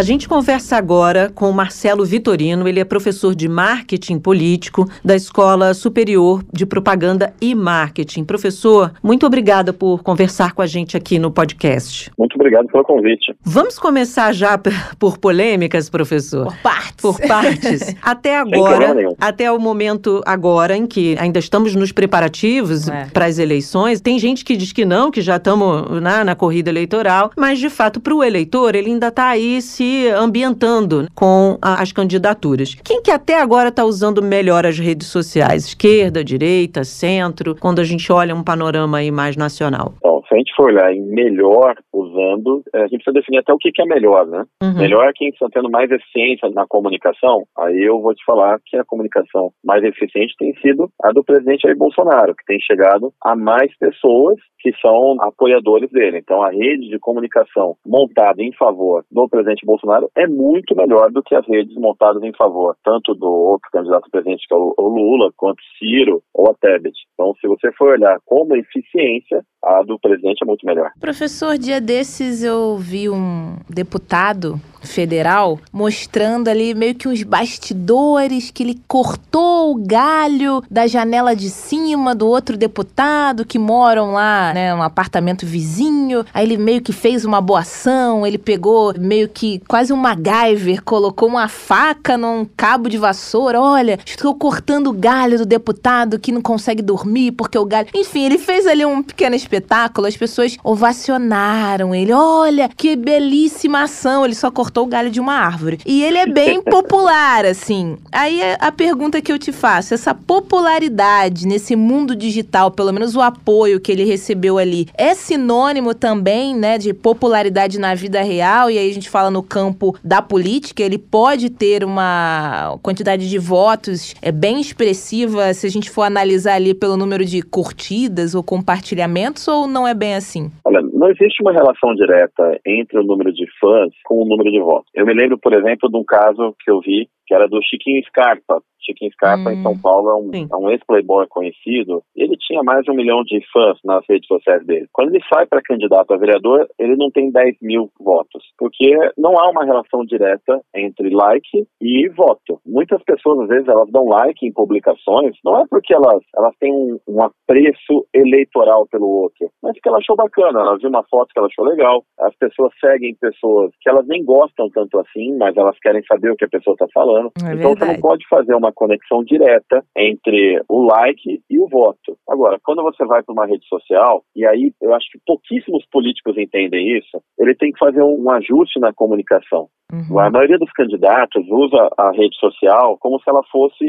A gente conversa agora com o Marcelo Vitorino, ele é professor de marketing político da Escola Superior de Propaganda e Marketing. Professor, muito obrigada por conversar com a gente aqui no podcast. Muito obrigado pelo convite. Vamos começar já por polêmicas, professor? Por partes. Por partes. (laughs) até agora, até o momento agora em que ainda estamos nos preparativos é. para as eleições, tem gente que diz que não, que já estamos na, na corrida eleitoral, mas de fato para o eleitor ele ainda está aí se se ambientando com as candidaturas. Quem que até agora está usando melhor as redes sociais? Esquerda, direita, centro, quando a gente olha um panorama aí mais nacional? Bom, se a gente for olhar em melhor usando, é, a gente precisa definir até o que, que é melhor, né? Uhum. Melhor é quem está tendo mais eficiência na comunicação. Aí eu vou te falar que a comunicação mais eficiente tem sido a do presidente Jair Bolsonaro, que tem chegado a mais pessoas que são apoiadores dele. Então, a rede de comunicação montada em favor do presidente Bolsonaro é muito melhor do que as redes montadas em favor tanto do outro candidato presidente, que é o Lula, quanto Ciro ou a Tebet. Então, se você for olhar como eficiência, a do presidente é muito melhor. Professor, dia desses eu vi um deputado federal mostrando ali meio que uns bastidores que ele cortou o galho da janela de cima do outro deputado que moram lá, né, um apartamento vizinho. Aí ele meio que fez uma boa ação, ele pegou meio que quase um MacGyver, colocou uma faca num cabo de vassoura. Olha, estou cortando o galho do deputado que não consegue dormir porque o galho. Enfim, ele fez ali um pequeno espetáculo, as pessoas ovacionaram ele. Olha, que belíssima ação, ele só cortou cortou o galho de uma árvore. E ele é bem (laughs) popular, assim. Aí a pergunta que eu te faço, essa popularidade nesse mundo digital, pelo menos o apoio que ele recebeu ali, é sinônimo também, né, de popularidade na vida real? E aí a gente fala no campo da política, ele pode ter uma quantidade de votos é bem expressiva se a gente for analisar ali pelo número de curtidas ou compartilhamentos, ou não é bem assim? Olha, não existe uma relação direta entre o número de fãs com o número de votos. Eu me lembro, por exemplo, de um caso que eu vi que era do Chiquinho Scarpa. Chiquinho Scarpa, hum, em São hum, Paulo, é um, é um ex-playboy conhecido. Ele tinha mais de um milhão de fãs nas redes sociais dele. Quando ele sai para candidato a vereador, ele não tem 10 mil votos, porque não há uma relação direta entre like e voto. Muitas pessoas, às vezes, elas dão like em publicações, não é porque elas, elas têm um, um apreço eleitoral pelo outro, mas porque ela achou bacana, ela viu uma foto que ela achou legal. As pessoas seguem pessoas que elas nem gostam tanto assim, mas elas querem saber o que a pessoa está falando. É então verdade. você não pode fazer uma conexão direta entre o like e o voto. Agora, quando você vai para uma rede social, e aí eu acho que pouquíssimos políticos entendem isso, ele tem que fazer um ajuste na comunicação. Uhum. A maioria dos candidatos usa a rede social como se ela fosse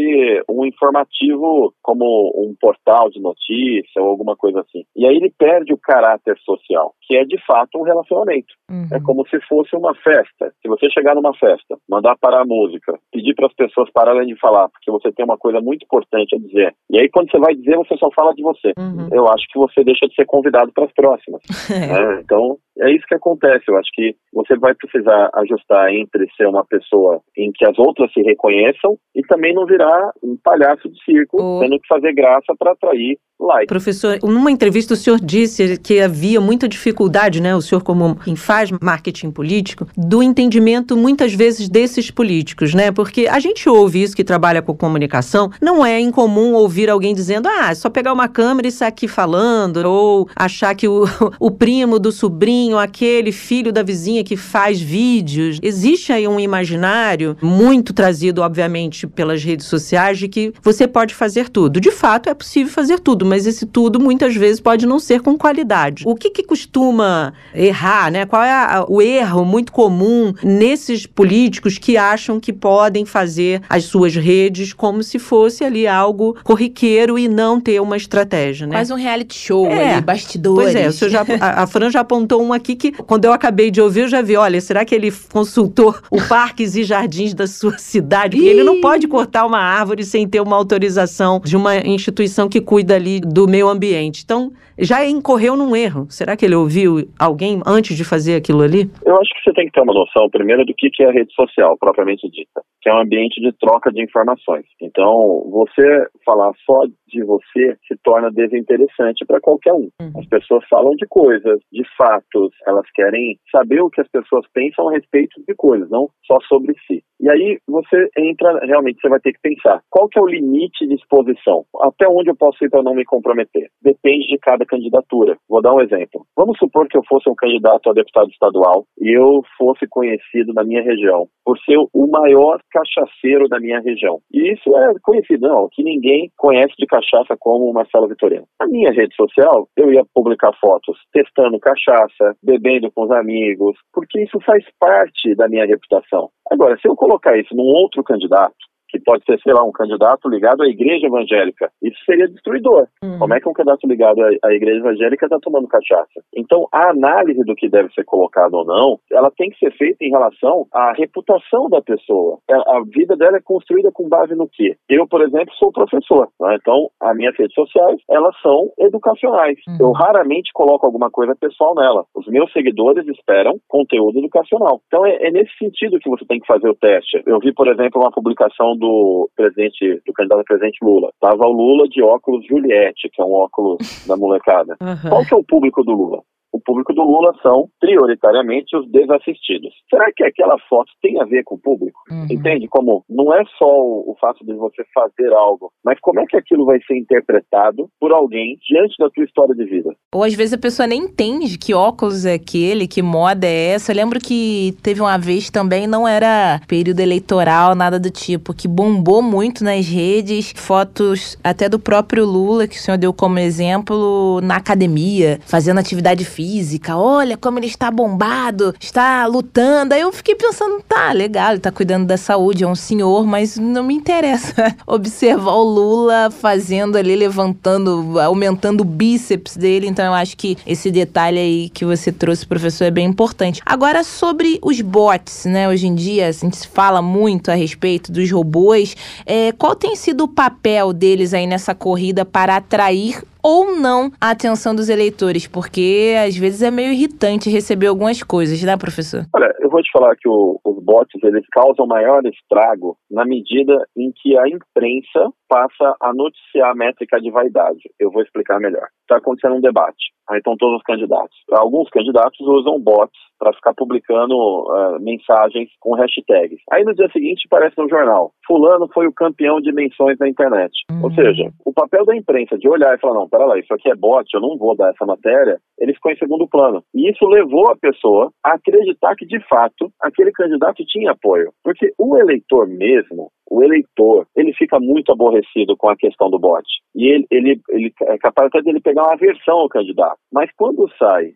um informativo, como um portal de notícia ou alguma coisa assim. E aí ele perde o caráter social, que é de fato um relacionamento. Uhum. É como se fosse uma festa. Se você chegar numa festa, mandar parar a música, pedir para as pessoas pararem de falar, porque você tem uma coisa muito importante a dizer. E aí quando você vai dizer, você só fala de você. Uhum. Eu acho que você deixa de ser convidado para as próximas. (laughs) é. Então, é isso que acontece. Eu acho que você vai precisar ajustar entre ser uma pessoa em que as outras se reconheçam e também não virar um palhaço de circo, oh. tendo que fazer graça para atrair like. Professor, numa entrevista o senhor disse que havia muita dificuldade, né, o senhor como quem faz marketing político, do entendimento muitas vezes desses políticos, né? Porque a gente ouve isso que trabalha com comunicação, não é incomum ouvir alguém dizendo: "Ah, é só pegar uma câmera e sair aqui falando", ou achar que o, (laughs) o primo do sobrinho, aquele filho da vizinha que faz vídeos. Existe aí um imaginário muito trazido, obviamente, pelas redes sociais de que você pode fazer tudo. De fato, é possível fazer tudo, mas esse tudo muitas vezes pode não ser com qualidade. O que, que costuma errar, né? Qual é a, o erro muito comum nesses políticos que acham que podem fazer as suas redes como se fosse ali algo corriqueiro e não ter uma estratégia, né? Quase um reality show é. ali, bastidores. Pois é, já, (laughs) a, a Fran já apontou um aqui que, quando eu acabei de ouvir, eu já vi, olha, será que ele consultou o Parques e Jardins da sua cidade? Porque ele não pode cortar uma árvore sem ter uma autorização de uma instituição que cuida ali do meio ambiente. Então, já incorreu num erro. Será que ele ouviu alguém antes de fazer aquilo ali? Eu acho que você tem que ter uma noção, primeiro, do que é a rede social, propriamente dita, que é um ambiente de troca de informações. Então, você falar só de você se torna desinteressante para qualquer um. Uhum. As pessoas falam de coisas, de fatos, elas querem saber o que as pessoas pensam a respeito de coisas, não só sobre si. E aí você entra, realmente, você vai ter que pensar, qual que é o limite de exposição? Até onde eu posso ir para não me comprometer? Depende de cada candidatura. Vou dar um exemplo. Vamos supor que eu fosse um candidato a deputado estadual e eu fosse conhecido na minha região por ser o maior cachaceiro da minha região. E isso é conhecido, não, que ninguém conhece de cachaça como o Marcelo Vitoriano. Na minha rede social, eu ia publicar fotos testando cachaça, bebendo com os amigos, porque isso faz parte da minha reputação. Agora, se eu colocar isso num outro candidato, que pode ser, sei lá, um candidato ligado à igreja evangélica. Isso seria destruidor. Uhum. Como é que um candidato ligado à igreja evangélica está tomando cachaça? Então, a análise do que deve ser colocado ou não, ela tem que ser feita em relação à reputação da pessoa. É, a vida dela é construída com base no quê? Eu, por exemplo, sou professor. Né? Então, as minhas redes sociais, elas são educacionais. Uhum. Eu raramente coloco alguma coisa pessoal nela. Os meus seguidores esperam conteúdo educacional. Então, é, é nesse sentido que você tem que fazer o teste. Eu vi, por exemplo, uma publicação do presidente, do candidato a presidente Lula. Tava o Lula de óculos Juliette, que é um óculos da molecada. Uhum. Qual que é o público do Lula? Público do Lula são prioritariamente os desassistidos. Será que aquela foto tem a ver com o público? Uhum. Entende? Como não é só o, o, fato de você fazer algo, mas como é que aquilo vai ser interpretado por alguém diante da sua história de vida? Ou às vezes a pessoa nem entende que óculos é aquele, que moda é essa. Eu lembro que teve uma vez também, não era período eleitoral, nada do tipo, que bombou muito nas redes, fotos até do próprio Lula, que o senhor deu como exemplo, na academia, fazendo atividade física física. Olha como ele está bombado, está lutando. Aí eu fiquei pensando, tá, legal, ele tá cuidando da saúde, é um senhor, mas não me interessa (laughs) observar o Lula fazendo ali, levantando, aumentando o bíceps dele. Então eu acho que esse detalhe aí que você trouxe, professor, é bem importante. Agora, sobre os bots, né? Hoje em dia, a gente fala muito a respeito dos robôs. É, qual tem sido o papel deles aí nessa corrida para atrair ou não a atenção dos eleitores, porque às vezes é meio irritante receber algumas coisas, né, professor? Olha, eu vou te falar que o, os bots eles causam maior estrago na medida em que a imprensa passa a noticiar a métrica de vaidade. Eu vou explicar melhor. Está acontecendo um debate. Aí estão todos os candidatos. Alguns candidatos usam bots para ficar publicando uh, mensagens com hashtags. Aí no dia seguinte aparece no jornal: Fulano foi o campeão de menções na internet. Uhum. Ou seja, o papel da imprensa de olhar e falar: não, pera lá, isso aqui é bot, eu não vou dar essa matéria, ele ficou em segundo plano. E isso levou a pessoa a acreditar que, de fato, aquele candidato tinha apoio. Porque o eleitor mesmo, o eleitor, ele fica muito aborrecido com a questão do bot. E ele, ele, ele é capaz até de ele pegar uma aversão ao candidato. Mas quando sai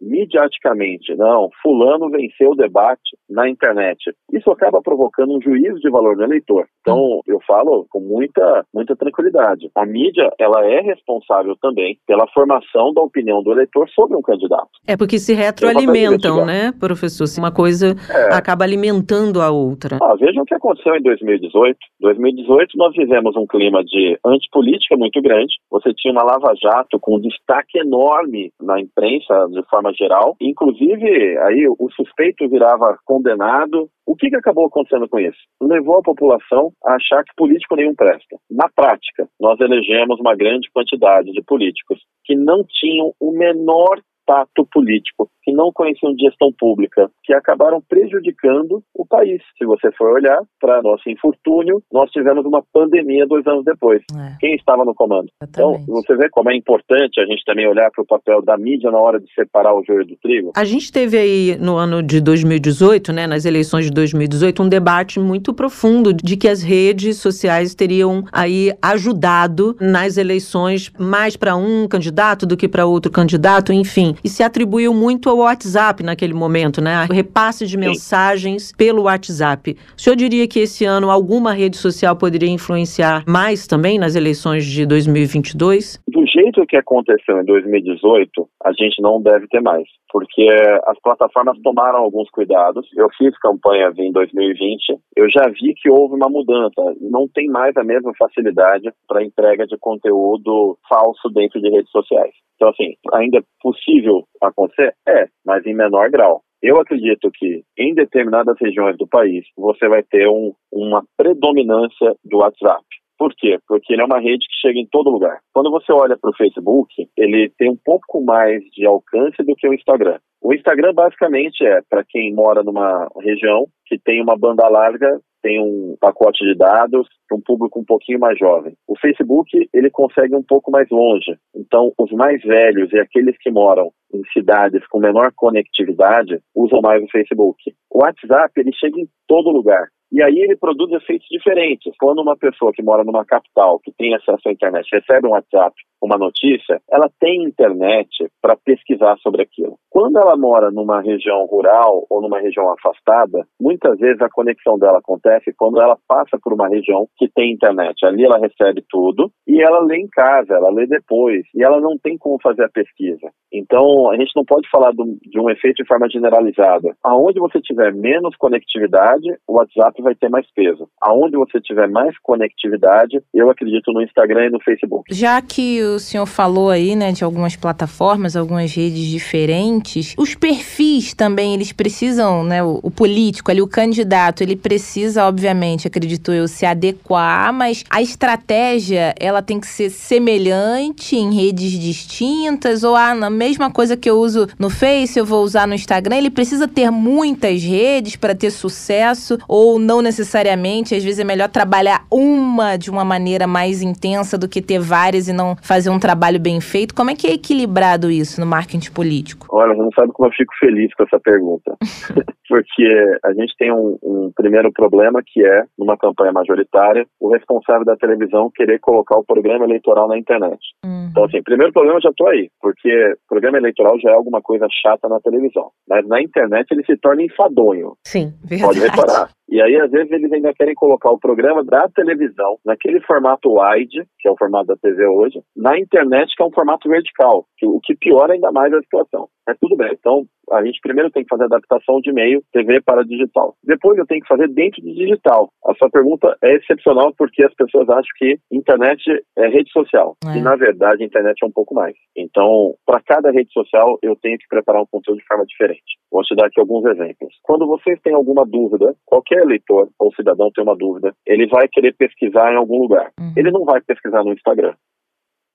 midiaticamente, não, fulano venceu o debate na internet. Isso acaba provocando um juízo de valor no eleitor. Então, eu falo com muita, muita tranquilidade. A mídia, ela é responsável também pela formação da opinião do eleitor sobre um candidato. É porque se retroalimentam, né, professor? Se uma coisa é. acaba alimentando a outra. Ah, vejam o que aconteceu em 2018. Em 2018, nós vivemos um clima de antipolítica muito grande. Você tinha uma lava-jato com um destaque enorme na imprensa, de forma forma geral. Inclusive, aí o suspeito virava condenado. O que, que acabou acontecendo com isso? Levou a população a achar que político nenhum presta. Na prática, nós elegemos uma grande quantidade de políticos que não tinham o menor tato político, que não conheciam de gestão pública, que acabaram prejudicando o país. Se você for olhar para nosso infortúnio, nós tivemos uma pandemia dois anos depois. É. Quem estava no comando? Então, Exatamente. Então, você vê como é importante a gente também olhar para o papel da mídia na hora de separar o joio do trigo. A gente teve aí no ano de 2018, né, nas eleições de 2018, um debate muito profundo de que as redes sociais teriam aí ajudado nas eleições mais para um candidato do que para outro candidato, enfim e se atribuiu muito ao WhatsApp naquele momento, né? O repasse de mensagens Sim. pelo WhatsApp. O senhor diria que esse ano alguma rede social poderia influenciar mais também nas eleições de 2022? Do jeito que aconteceu em 2018, a gente não deve ter mais, porque as plataformas tomaram alguns cuidados. Eu fiz campanha em 2020, eu já vi que houve uma mudança. Não tem mais a mesma facilidade para entrega de conteúdo falso dentro de redes sociais. Então, assim, ainda é possível acontecer? É, mas em menor grau. Eu acredito que em determinadas regiões do país você vai ter um, uma predominância do WhatsApp. Por quê? Porque ele é uma rede que chega em todo lugar. Quando você olha para o Facebook, ele tem um pouco mais de alcance do que o Instagram. O Instagram basicamente é para quem mora numa região que tem uma banda larga tem um pacote de dados para um público um pouquinho mais jovem. O Facebook, ele consegue um pouco mais longe. Então, os mais velhos e aqueles que moram em cidades com menor conectividade usam mais o Facebook. O WhatsApp, ele chega em todo lugar. E aí ele produz efeitos diferentes. Quando uma pessoa que mora numa capital, que tem acesso à internet, recebe um WhatsApp, uma notícia, ela tem internet para pesquisar sobre aquilo. Quando ela mora numa região rural ou numa região afastada, muitas vezes a conexão dela acontece quando ela passa por uma região que tem internet. Ali ela recebe tudo e ela lê em casa, ela lê depois e ela não tem como fazer a pesquisa. Então a gente não pode falar de um efeito de forma generalizada. Aonde você tiver menos conectividade, o WhatsApp vai ter mais peso. Aonde você tiver mais conectividade, eu acredito no Instagram e no Facebook. Já que o senhor falou aí, né, de algumas plataformas, algumas redes diferentes. Os perfis também, eles precisam, né, o, o político ali, o candidato, ele precisa, obviamente, acredito eu, se adequar, mas a estratégia, ela tem que ser semelhante em redes distintas ou ah, na mesma coisa que eu uso no Face, eu vou usar no Instagram, ele precisa ter muitas redes para ter sucesso ou não necessariamente, às vezes é melhor trabalhar uma de uma maneira mais intensa do que ter várias e não fazer fazer um trabalho bem feito. Como é que é equilibrado isso no marketing político? Olha, Olha, você não sabe como eu fico feliz com essa pergunta. (laughs) Porque a gente tem um, um, primeiro problema que é, numa campanha majoritária, o responsável da televisão querer colocar o programa eleitoral na internet. Uhum. Então, assim, primeiro problema eu já estou aí, porque programa eleitoral já é alguma coisa chata na televisão. Mas na internet ele se torna enfadonho. Sim, verdade. Pode reparar. E aí, às vezes, eles ainda querem colocar o programa da televisão, naquele formato wide, que é o formato da TV hoje, na internet, que é um formato vertical, o que piora ainda mais a situação. É tudo bem. Então, a gente primeiro tem que fazer a adaptação de meio TV para digital. Depois eu tenho que fazer dentro do digital. A sua pergunta é excepcional porque as pessoas acham que internet é rede social. É. E na verdade a internet é um pouco mais. Então, para cada rede social eu tenho que preparar um conteúdo de forma diferente. Vou te dar aqui alguns exemplos. Quando vocês têm alguma dúvida, qualquer eleitor ou cidadão tem uma dúvida, ele vai querer pesquisar em algum lugar. Uhum. Ele não vai pesquisar no Instagram.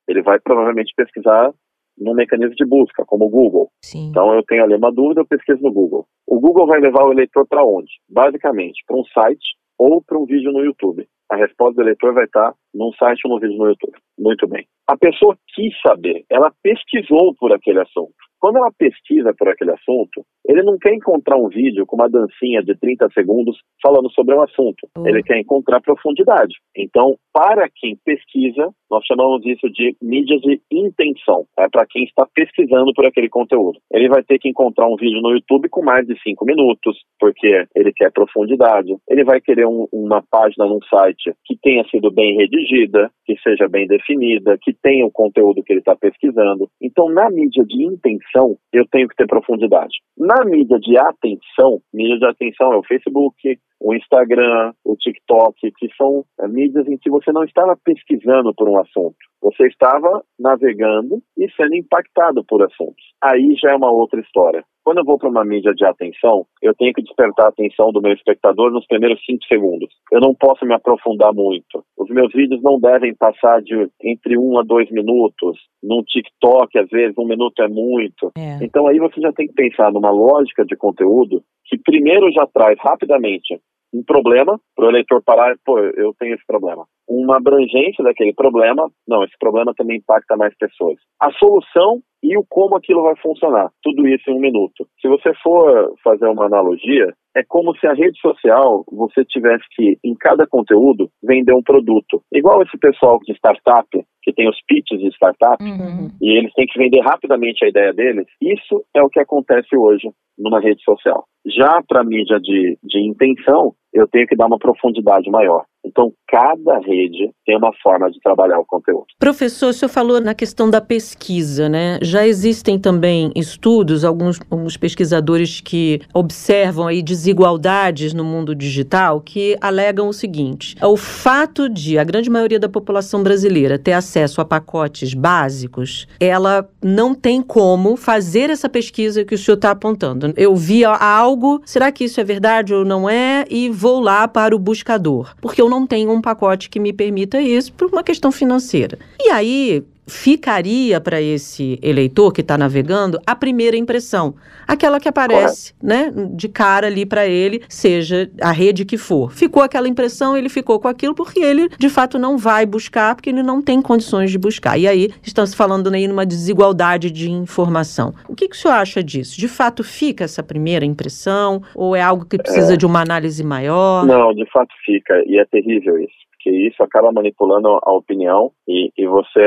Ele vai provavelmente pesquisar num mecanismo de busca, como o Google. Sim. Então eu tenho ali uma dúvida, eu pesquiso no Google. O Google vai levar o eleitor para onde? Basicamente, para um site ou para um vídeo no YouTube. A resposta do eleitor vai estar num site ou no vídeo no YouTube. Muito bem. A pessoa quis saber, ela pesquisou por aquele assunto. Quando ela pesquisa por aquele assunto, ele não quer encontrar um vídeo com uma dancinha de 30 segundos falando sobre um assunto. Uhum. Ele quer encontrar profundidade. Então, para quem pesquisa, nós chamamos isso de mídias de intenção. É para quem está pesquisando por aquele conteúdo. Ele vai ter que encontrar um vídeo no YouTube com mais de 5 minutos, porque ele quer profundidade. Ele vai querer um, uma página num site que tenha sido bem redigida, que seja bem definida, que tenha o conteúdo que ele está pesquisando. Então, na mídia de intenção, eu tenho que ter profundidade. Na mídia de atenção, mídia de atenção é o Facebook, o Instagram, o TikTok, que são é, mídias em que você não estava pesquisando por um assunto. Você estava navegando e sendo impactado por assuntos. Aí já é uma outra história. Quando eu vou para uma mídia de atenção, eu tenho que despertar a atenção do meu espectador nos primeiros cinco segundos. Eu não posso me aprofundar muito. Os meus vídeos não devem passar de entre um a dois minutos. Num TikTok, às vezes, um minuto é muito. É. Então aí você já tem que pensar numa lógica de conteúdo que primeiro já traz rapidamente um problema para o eleitor parar, pô, eu tenho esse problema. Uma abrangência daquele problema, não, esse problema também impacta mais pessoas. A solução e o como aquilo vai funcionar, tudo isso em um minuto. Se você for fazer uma analogia, é como se a rede social você tivesse que, em cada conteúdo, vender um produto. Igual esse pessoal de startup, que tem os pitches de startup, uhum. e eles têm que vender rapidamente a ideia deles. Isso é o que acontece hoje numa rede social. Já para mídia de, de intenção, eu tenho que dar uma profundidade maior. Então, cada rede tem uma forma de trabalhar o conteúdo. Professor, o senhor falou na questão da pesquisa, né? Já existem também estudos, alguns, alguns pesquisadores que observam aí desigualdades no mundo digital que alegam o seguinte: o fato de a grande maioria da população brasileira ter acesso a pacotes básicos, ela não tem como fazer essa pesquisa que o senhor está apontando. Eu vi algo, será que isso é verdade ou não é? E vou lá para o buscador, porque eu não tenho um pacote que me permita isso por uma questão financeira. E aí, ficaria para esse eleitor que está navegando a primeira impressão, aquela que aparece, né, de cara ali para ele, seja a rede que for. Ficou aquela impressão, ele ficou com aquilo porque ele de fato não vai buscar, porque ele não tem condições de buscar. E aí estamos falando aí numa desigualdade de informação. O que, que o senhor acha disso? De fato fica essa primeira impressão ou é algo que precisa é... de uma análise maior? Não, de fato fica e é terrível isso porque isso acaba manipulando a opinião e, e você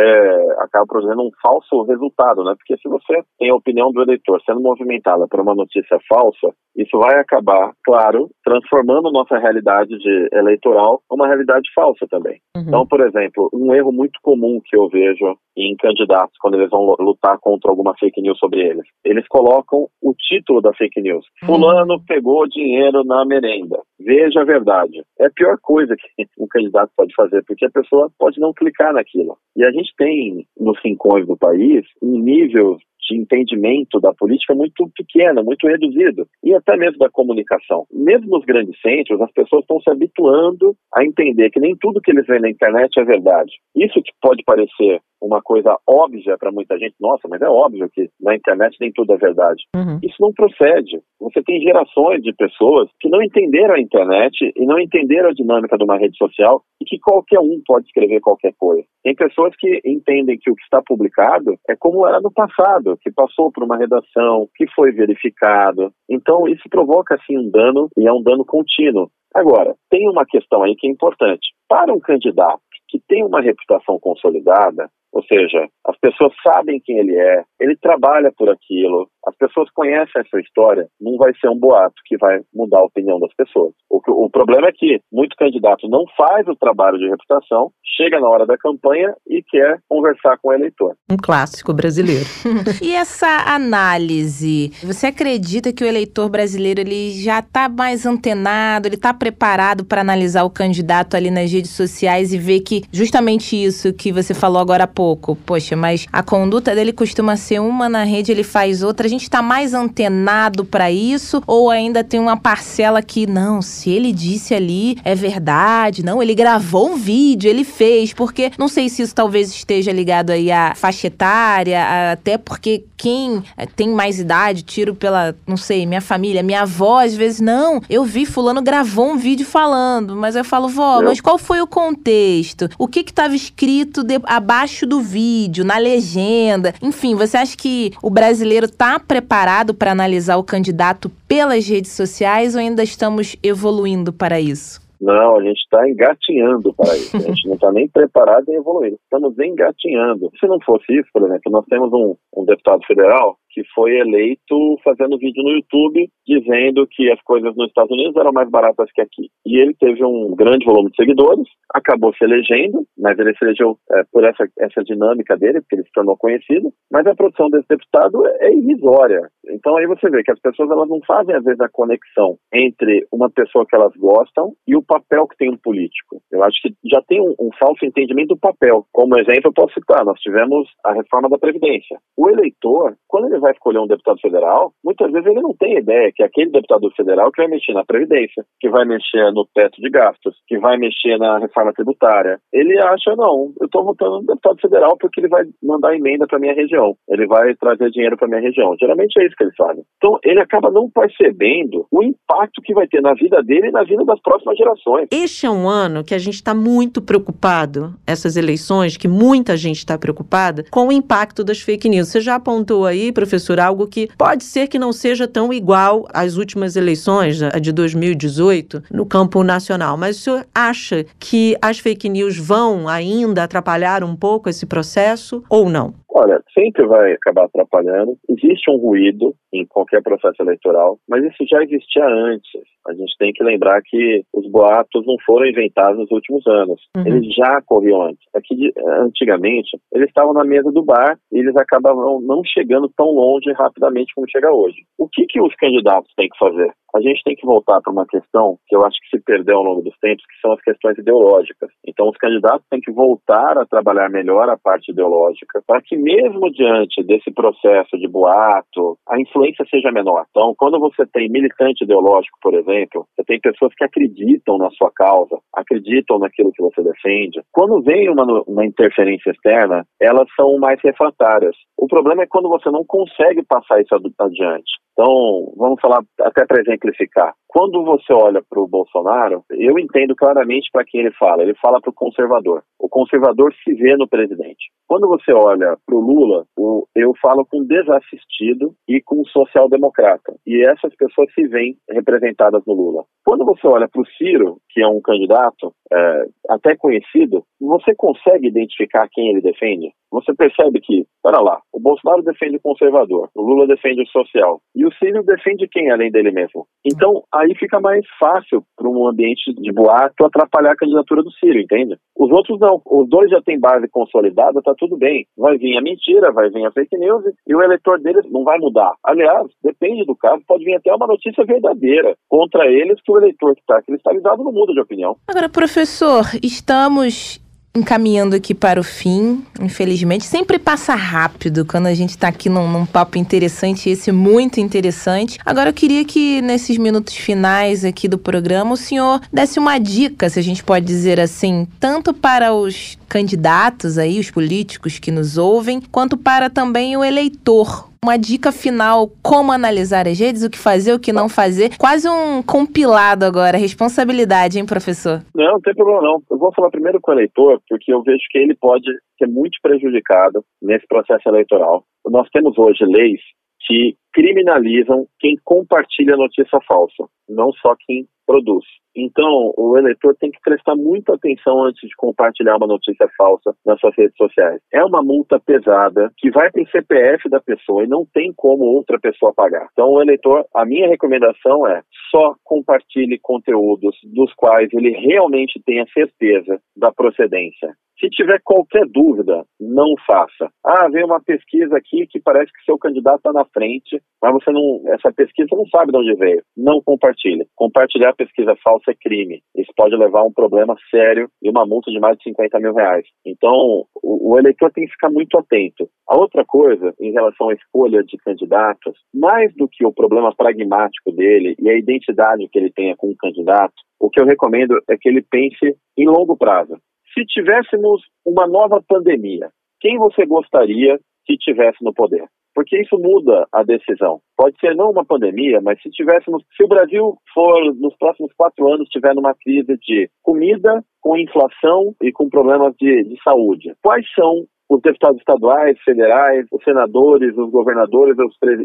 acaba produzindo um falso resultado, né? Porque se você tem a opinião do eleitor sendo movimentada por uma notícia falsa, isso vai acabar, claro, transformando nossa realidade de eleitoral uma realidade falsa também. Uhum. Então, por exemplo, um erro muito comum que eu vejo em candidatos quando eles vão lutar contra alguma fake news sobre eles, eles colocam o título da fake news. Uhum. Fulano pegou dinheiro na merenda. Veja a verdade. É a pior coisa que (laughs) um candidato pode fazer, porque a pessoa pode não clicar naquilo. E a gente tem nos rincões do país um nível de entendimento da política muito pequena, muito reduzido, e até mesmo da comunicação. Mesmo nos grandes centros, as pessoas estão se habituando a entender que nem tudo que eles veem na internet é verdade. Isso que pode parecer uma coisa óbvia para muita gente. Nossa, mas é óbvio que na internet nem tudo é verdade. Uhum. Isso não procede. Você tem gerações de pessoas que não entenderam a internet e não entenderam a dinâmica de uma rede social e que qualquer um pode escrever qualquer coisa. Tem pessoas que entendem que o que está publicado é como era no passado, que passou por uma redação, que foi verificado. Então, isso provoca, assim, um dano e é um dano contínuo. Agora, tem uma questão aí que é importante. Para um candidato que tem uma reputação consolidada, ou seja, as pessoas sabem quem ele é, ele trabalha por aquilo, as pessoas conhecem essa história, não vai ser um boato que vai mudar a opinião das pessoas. O, o problema é que muito candidato não faz o trabalho de reputação, chega na hora da campanha e quer conversar com o eleitor. Um clássico brasileiro. (laughs) e essa análise, você acredita que o eleitor brasileiro ele já está mais antenado, ele está preparado para analisar o candidato ali nas redes sociais e ver que justamente isso que você falou agora há pouco pouco. Poxa, mas a conduta dele costuma ser uma na rede, ele faz outra. A gente está mais antenado para isso ou ainda tem uma parcela que não, se ele disse ali é verdade, não, ele gravou um vídeo, ele fez, porque não sei se isso talvez esteja ligado aí à faixa etária, até porque quem eh, tem mais idade, tiro pela, não sei, minha família, minha avó, às vezes, não, eu vi fulano gravou um vídeo falando, mas eu falo, vó, mas qual foi o contexto? O que que estava escrito de, abaixo do vídeo, na legenda? Enfim, você acha que o brasileiro está preparado para analisar o candidato pelas redes sociais ou ainda estamos evoluindo para isso? Não, a gente está engatinhando para isso. A gente não está nem preparado em evoluir. Estamos engatinhando. Se não fosse isso, por exemplo, nós temos um, um deputado federal que foi eleito fazendo vídeo no YouTube dizendo que as coisas nos Estados Unidos eram mais baratas que aqui. E ele teve um grande volume de seguidores, acabou se elegendo, mas ele se elegeu é, por essa, essa dinâmica dele, porque ele se tornou conhecido, mas a produção desse deputado é irrisória. Então aí você vê que as pessoas elas não fazem às vezes a conexão entre uma pessoa que elas gostam e o papel que tem um político. Eu acho que já tem um, um falso entendimento do papel. Como exemplo, eu posso citar, nós tivemos a reforma da Previdência. O eleitor, quando ele vai escolher um deputado federal, muitas vezes ele não tem ideia que aquele deputado federal que vai mexer na Previdência, que vai mexer no teto de gastos, que vai mexer na reforma tributária. Ele acha, não, eu estou votando no deputado federal porque ele vai mandar emenda para minha região, ele vai trazer dinheiro para minha região. Geralmente é isso que ele faz. Então ele acaba não percebendo o impacto que vai ter na vida dele e na vida das próximas gerações. Este é um ano que a gente está muito preocupado, essas eleições, que muita gente está preocupada com o impacto das fake news. Você já apontou aí, professor? Professor, algo que pode ser que não seja tão igual às últimas eleições, a de 2018, no campo nacional. Mas o senhor acha que as fake news vão ainda atrapalhar um pouco esse processo ou não? Olha, sempre vai acabar atrapalhando. Existe um ruído em qualquer processo eleitoral, mas isso já existia antes. A gente tem que lembrar que os boatos não foram inventados nos últimos anos. Uhum. Eles já corriam antes. Aqui, antigamente, eles estavam na mesa do bar e eles acabavam não chegando tão longe rapidamente como chega hoje. O que, que os candidatos têm que fazer? A gente tem que voltar para uma questão que eu acho que se perdeu ao longo dos tempos, que são as questões ideológicas. Então, os candidatos têm que voltar a trabalhar melhor a parte ideológica para que mesmo diante desse processo de boato, a influência seja menor. Então, quando você tem militante ideológico, por exemplo, você tem pessoas que acreditam na sua causa, acreditam naquilo que você defende. Quando vem uma, uma interferência externa, elas são mais refratárias. O problema é quando você não consegue passar isso adiante. Então, vamos falar até para exemplificar. Quando você olha para o Bolsonaro, eu entendo claramente para quem ele fala. Ele fala para o conservador. O conservador se vê no presidente. Quando você olha para o Lula, eu falo com desassistido e com social-democrata. E essas pessoas se veem representadas no Lula. Quando você olha para o Ciro, que é um candidato é, até conhecido, você consegue identificar quem ele defende? Você percebe que, para lá, o Bolsonaro defende o conservador, o Lula defende o social, e o Ciro defende quem além dele mesmo? Então, aí fica mais fácil para um ambiente de boato atrapalhar a candidatura do Ciro, entende? Os outros não. Os dois já têm base consolidada, tá tudo bem. Vai vir a mentira, vai vir a fake news e o eleitor deles não vai mudar. Aliás, depende do caso, pode vir até uma notícia verdadeira contra eles que o eleitor que está cristalizado não muda de opinião. Agora, professor, estamos encaminhando aqui para o fim, infelizmente. Sempre passa rápido quando a gente está aqui num, num papo interessante, esse muito interessante. Agora eu queria que nesses minutos finais aqui do programa o senhor desse uma dica, se a gente pode dizer assim, tanto para os candidatos aí, os políticos que nos ouvem, quanto para também o eleitor uma dica final, como analisar as redes, o que fazer, o que não fazer. Quase um compilado agora, responsabilidade, hein, professor? Não, não tem problema não. Eu vou falar primeiro com o eleitor, porque eu vejo que ele pode ser muito prejudicado nesse processo eleitoral. Nós temos hoje leis que criminalizam quem compartilha notícia falsa, não só quem produz. Então, o eleitor tem que prestar muita atenção antes de compartilhar uma notícia falsa nas suas redes sociais. É uma multa pesada que vai para o CPF da pessoa e não tem como outra pessoa pagar. Então, o eleitor, a minha recomendação é só compartilhe conteúdos dos quais ele realmente tenha certeza da procedência. Se tiver qualquer dúvida, não faça. Ah, veio uma pesquisa aqui que parece que seu candidato está na frente, mas você não, essa pesquisa não sabe de onde veio. Não compartilhe. Compartilhar pesquisa falsa é crime. Isso pode levar a um problema sério e uma multa de mais de 50 mil reais. Então, o, o eleitor tem que ficar muito atento. A outra coisa, em relação à escolha de candidatos, mais do que o problema pragmático dele e a identidade que ele tenha com o candidato, o que eu recomendo é que ele pense em longo prazo. Se tivéssemos uma nova pandemia, quem você gostaria que tivesse no poder? Porque isso muda a decisão. Pode ser não uma pandemia, mas se tivéssemos, se o Brasil for nos próximos quatro anos tiver numa crise de comida, com inflação e com problemas de, de saúde, quais são os deputados estaduais, federais, os senadores, os governadores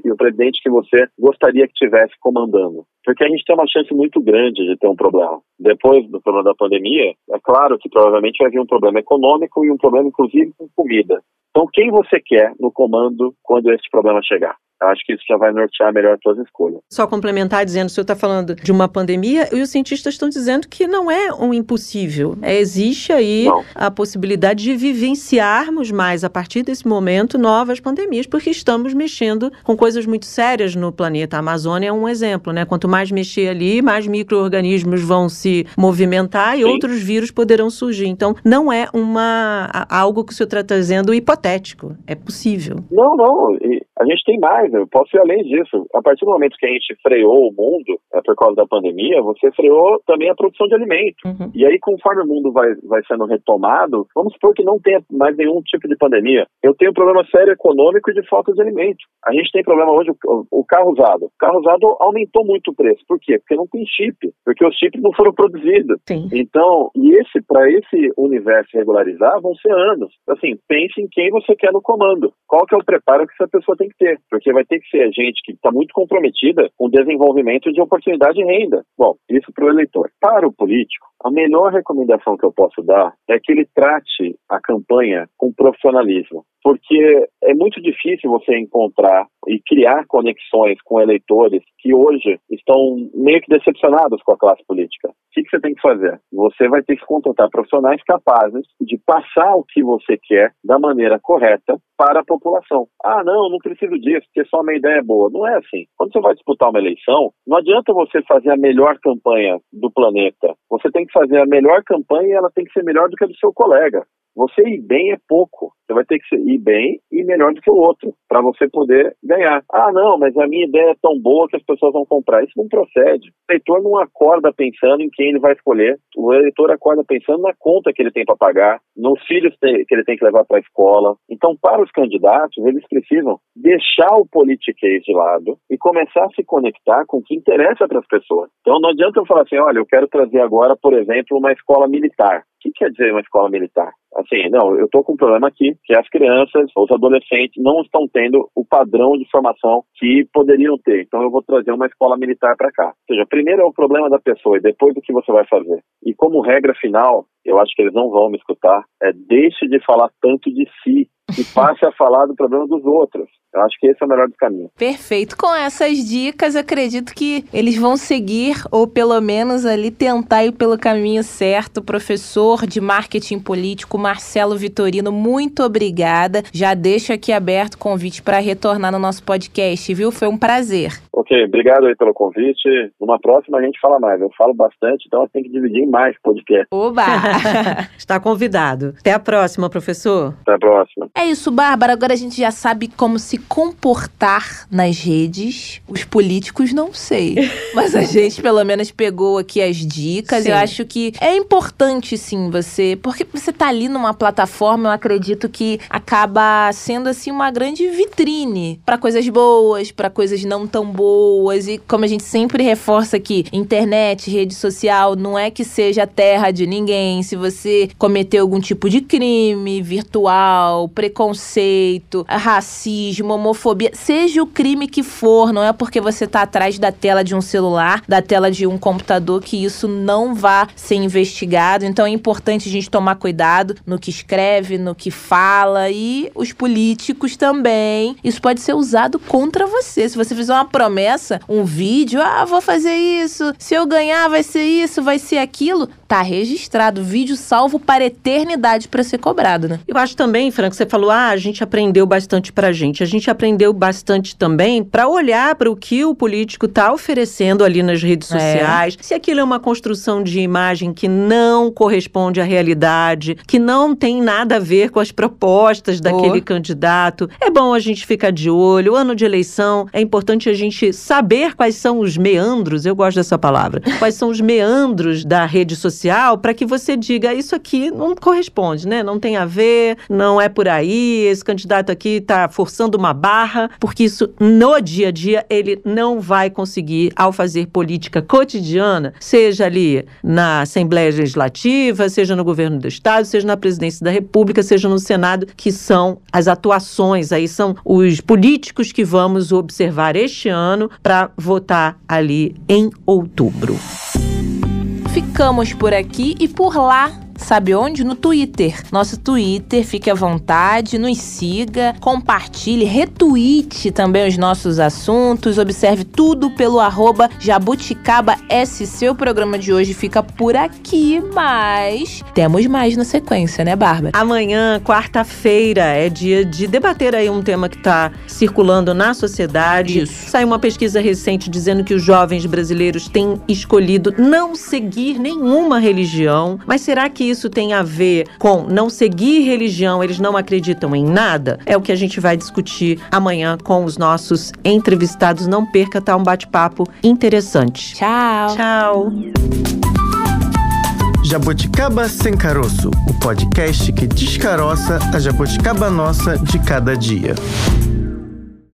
e o presidente que você gostaria que tivesse comandando. Porque a gente tem uma chance muito grande de ter um problema. Depois do problema da pandemia, é claro que provavelmente vai vir um problema econômico e um problema, inclusive, com comida. Então, quem você quer no comando quando esse problema chegar? Eu acho que isso já vai nortear melhor as suas escolhas. Só complementar dizendo, o senhor está falando de uma pandemia e os cientistas estão dizendo que não é um impossível. É, existe aí não. a possibilidade de vivenciarmos mais, a partir desse momento, novas pandemias, porque estamos mexendo com coisas muito sérias no planeta. A Amazônia é um exemplo, né? Quanto mais mexer ali, mais micro-organismos vão se movimentar e Sim. outros vírus poderão surgir. Então, não é uma algo que o senhor está trazendo hipotético. É possível. Não, não. A gente tem mais, eu posso ir além disso. A partir do momento que a gente freou o mundo é, por causa da pandemia, você freou também a produção de alimento. Uhum. E aí, conforme o mundo vai, vai sendo retomado, vamos supor que não tenha mais nenhum tipo de pandemia. Eu tenho um problema sério econômico e de falta de alimento. A gente tem problema hoje, o, o carro usado. O carro usado aumentou muito o preço. Por quê? Porque não tem chip. Porque os chips não foram produzidos. Sim. Então, e esse, para esse universo regularizar, vão ser anos. Assim, pense em quem você quer no comando. Qual que é o preparo que essa pessoa tem que ter, porque vai ter que ser gente que está muito comprometida com o desenvolvimento de oportunidade de renda. Bom, isso para o eleitor. Para o político, a melhor recomendação que eu posso dar é que ele trate a campanha com profissionalismo, porque é muito difícil você encontrar e criar conexões com eleitores que hoje estão meio que decepcionados com a classe política. O que, você tem que fazer? Você vai ter que contratar profissionais capazes de passar o que você quer da maneira correta para a população. Ah, não, não preciso disso, porque só uma ideia é boa. Não é assim. Quando você vai disputar uma eleição, não adianta você fazer a melhor campanha do planeta. Você tem que fazer a melhor campanha e ela tem que ser melhor do que a do seu colega. Você ir bem é pouco. Você vai ter que ir bem e melhor do que o outro para você poder ganhar. Ah, não, mas a minha ideia é tão boa que as pessoas vão comprar. Isso não procede. O eleitor não acorda pensando em quem ele vai escolher. O eleitor acorda pensando na conta que ele tem para pagar, nos filhos que ele tem que levar para a escola. Então, para os candidatos, eles precisam deixar o politiquês de lado e começar a se conectar com o que interessa para as pessoas. Então, não adianta eu falar assim, olha, eu quero trazer agora, por exemplo, uma escola militar. O que quer dizer uma escola militar? Assim, não, eu estou com um problema aqui, que as crianças, os adolescentes não estão tendo o padrão de formação que poderiam ter. Então eu vou trazer uma escola militar para cá. Ou seja, primeiro é o problema da pessoa e depois o que você vai fazer. E como regra final, eu acho que eles não vão me escutar, é deixe de falar tanto de si e passe a falar do problema dos outros. Eu acho que esse é o melhor dos caminhos. Perfeito. Com essas dicas, acredito que eles vão seguir, ou pelo menos ali tentar ir pelo caminho certo. Professor de marketing político Marcelo Vitorino, muito obrigada. Já deixo aqui aberto o convite para retornar no nosso podcast, viu? Foi um prazer. Ok, obrigado aí pelo convite. Numa próxima a gente fala mais. Eu falo bastante, então tem que dividir em mais podcast. Oba! (laughs) Está convidado. Até a próxima, professor. Até a próxima. É isso, Bárbara. Agora a gente já sabe como se comportar nas redes. Os políticos não sei. (laughs) Mas a gente pelo menos pegou aqui as dicas. Sim. Eu acho que é importante sim você, porque você tá ali numa plataforma, eu acredito que acaba sendo assim uma grande vitrine para coisas boas, para coisas não tão boas e como a gente sempre reforça aqui, internet, rede social não é que seja terra de ninguém. Se você cometeu algum tipo de crime virtual, preconceito, racismo, homofobia, seja o crime que for, não é porque você tá atrás da tela de um celular, da tela de um computador que isso não vá ser investigado. Então é importante a gente tomar cuidado no que escreve, no que fala e os políticos também. Isso pode ser usado contra você. Se você fizer uma promessa, um vídeo, ah, vou fazer isso, se eu ganhar vai ser isso, vai ser aquilo, tá registrado, vídeo salvo para eternidade para ser cobrado, né? Eu acho também, Franco, você falou, ah, a gente aprendeu bastante pra gente. A gente aprendeu bastante também para olhar para o que o político tá oferecendo ali nas redes É. sociais. Se aquilo é uma construção de imagem que não corresponde à realidade, que não tem nada a ver com as propostas daquele Oh. candidato, é bom a gente ficar de olho. O ano de eleição é importante a gente saber quais são os meandros, eu gosto dessa palavra, (laughs) quais são os meandros da rede social para que você diga isso aqui não corresponde, né? Não tem a ver, não é por aí, esse candidato aqui está forçando uma barra, porque isso no dia a dia ele não vai conseguir ao fazer política cotidiana, seja ali na Assembleia Legislativa, seja no governo do estado, seja na presidência da República, seja no Senado, que são as atuações aí são os políticos que vamos observar este ano para votar ali em outubro. Ficamos por aqui e por lá. Sabe onde? No Twitter. Nosso Twitter, fique à vontade, nos siga, compartilhe, retweete também os nossos assuntos, observe tudo pelo arroba Jabuticaba SC. O programa de hoje fica por aqui, mas temos mais na sequência, né, Bárbara? Amanhã, quarta-feira, é dia de debater aí um tema que está circulando na sociedade. Isso. Saiu uma pesquisa recente dizendo que os jovens brasileiros têm escolhido não seguir nenhuma religião. Mas será que isso tem a ver com não seguir religião? Eles não acreditam em nada? É o que a gente vai discutir amanhã com os nossos entrevistados. Não perca, tá um bate-papo interessante. Tchau. Tchau. Jabuticaba Sem Caroço, o podcast que descaroça a jabuticaba nossa de cada dia.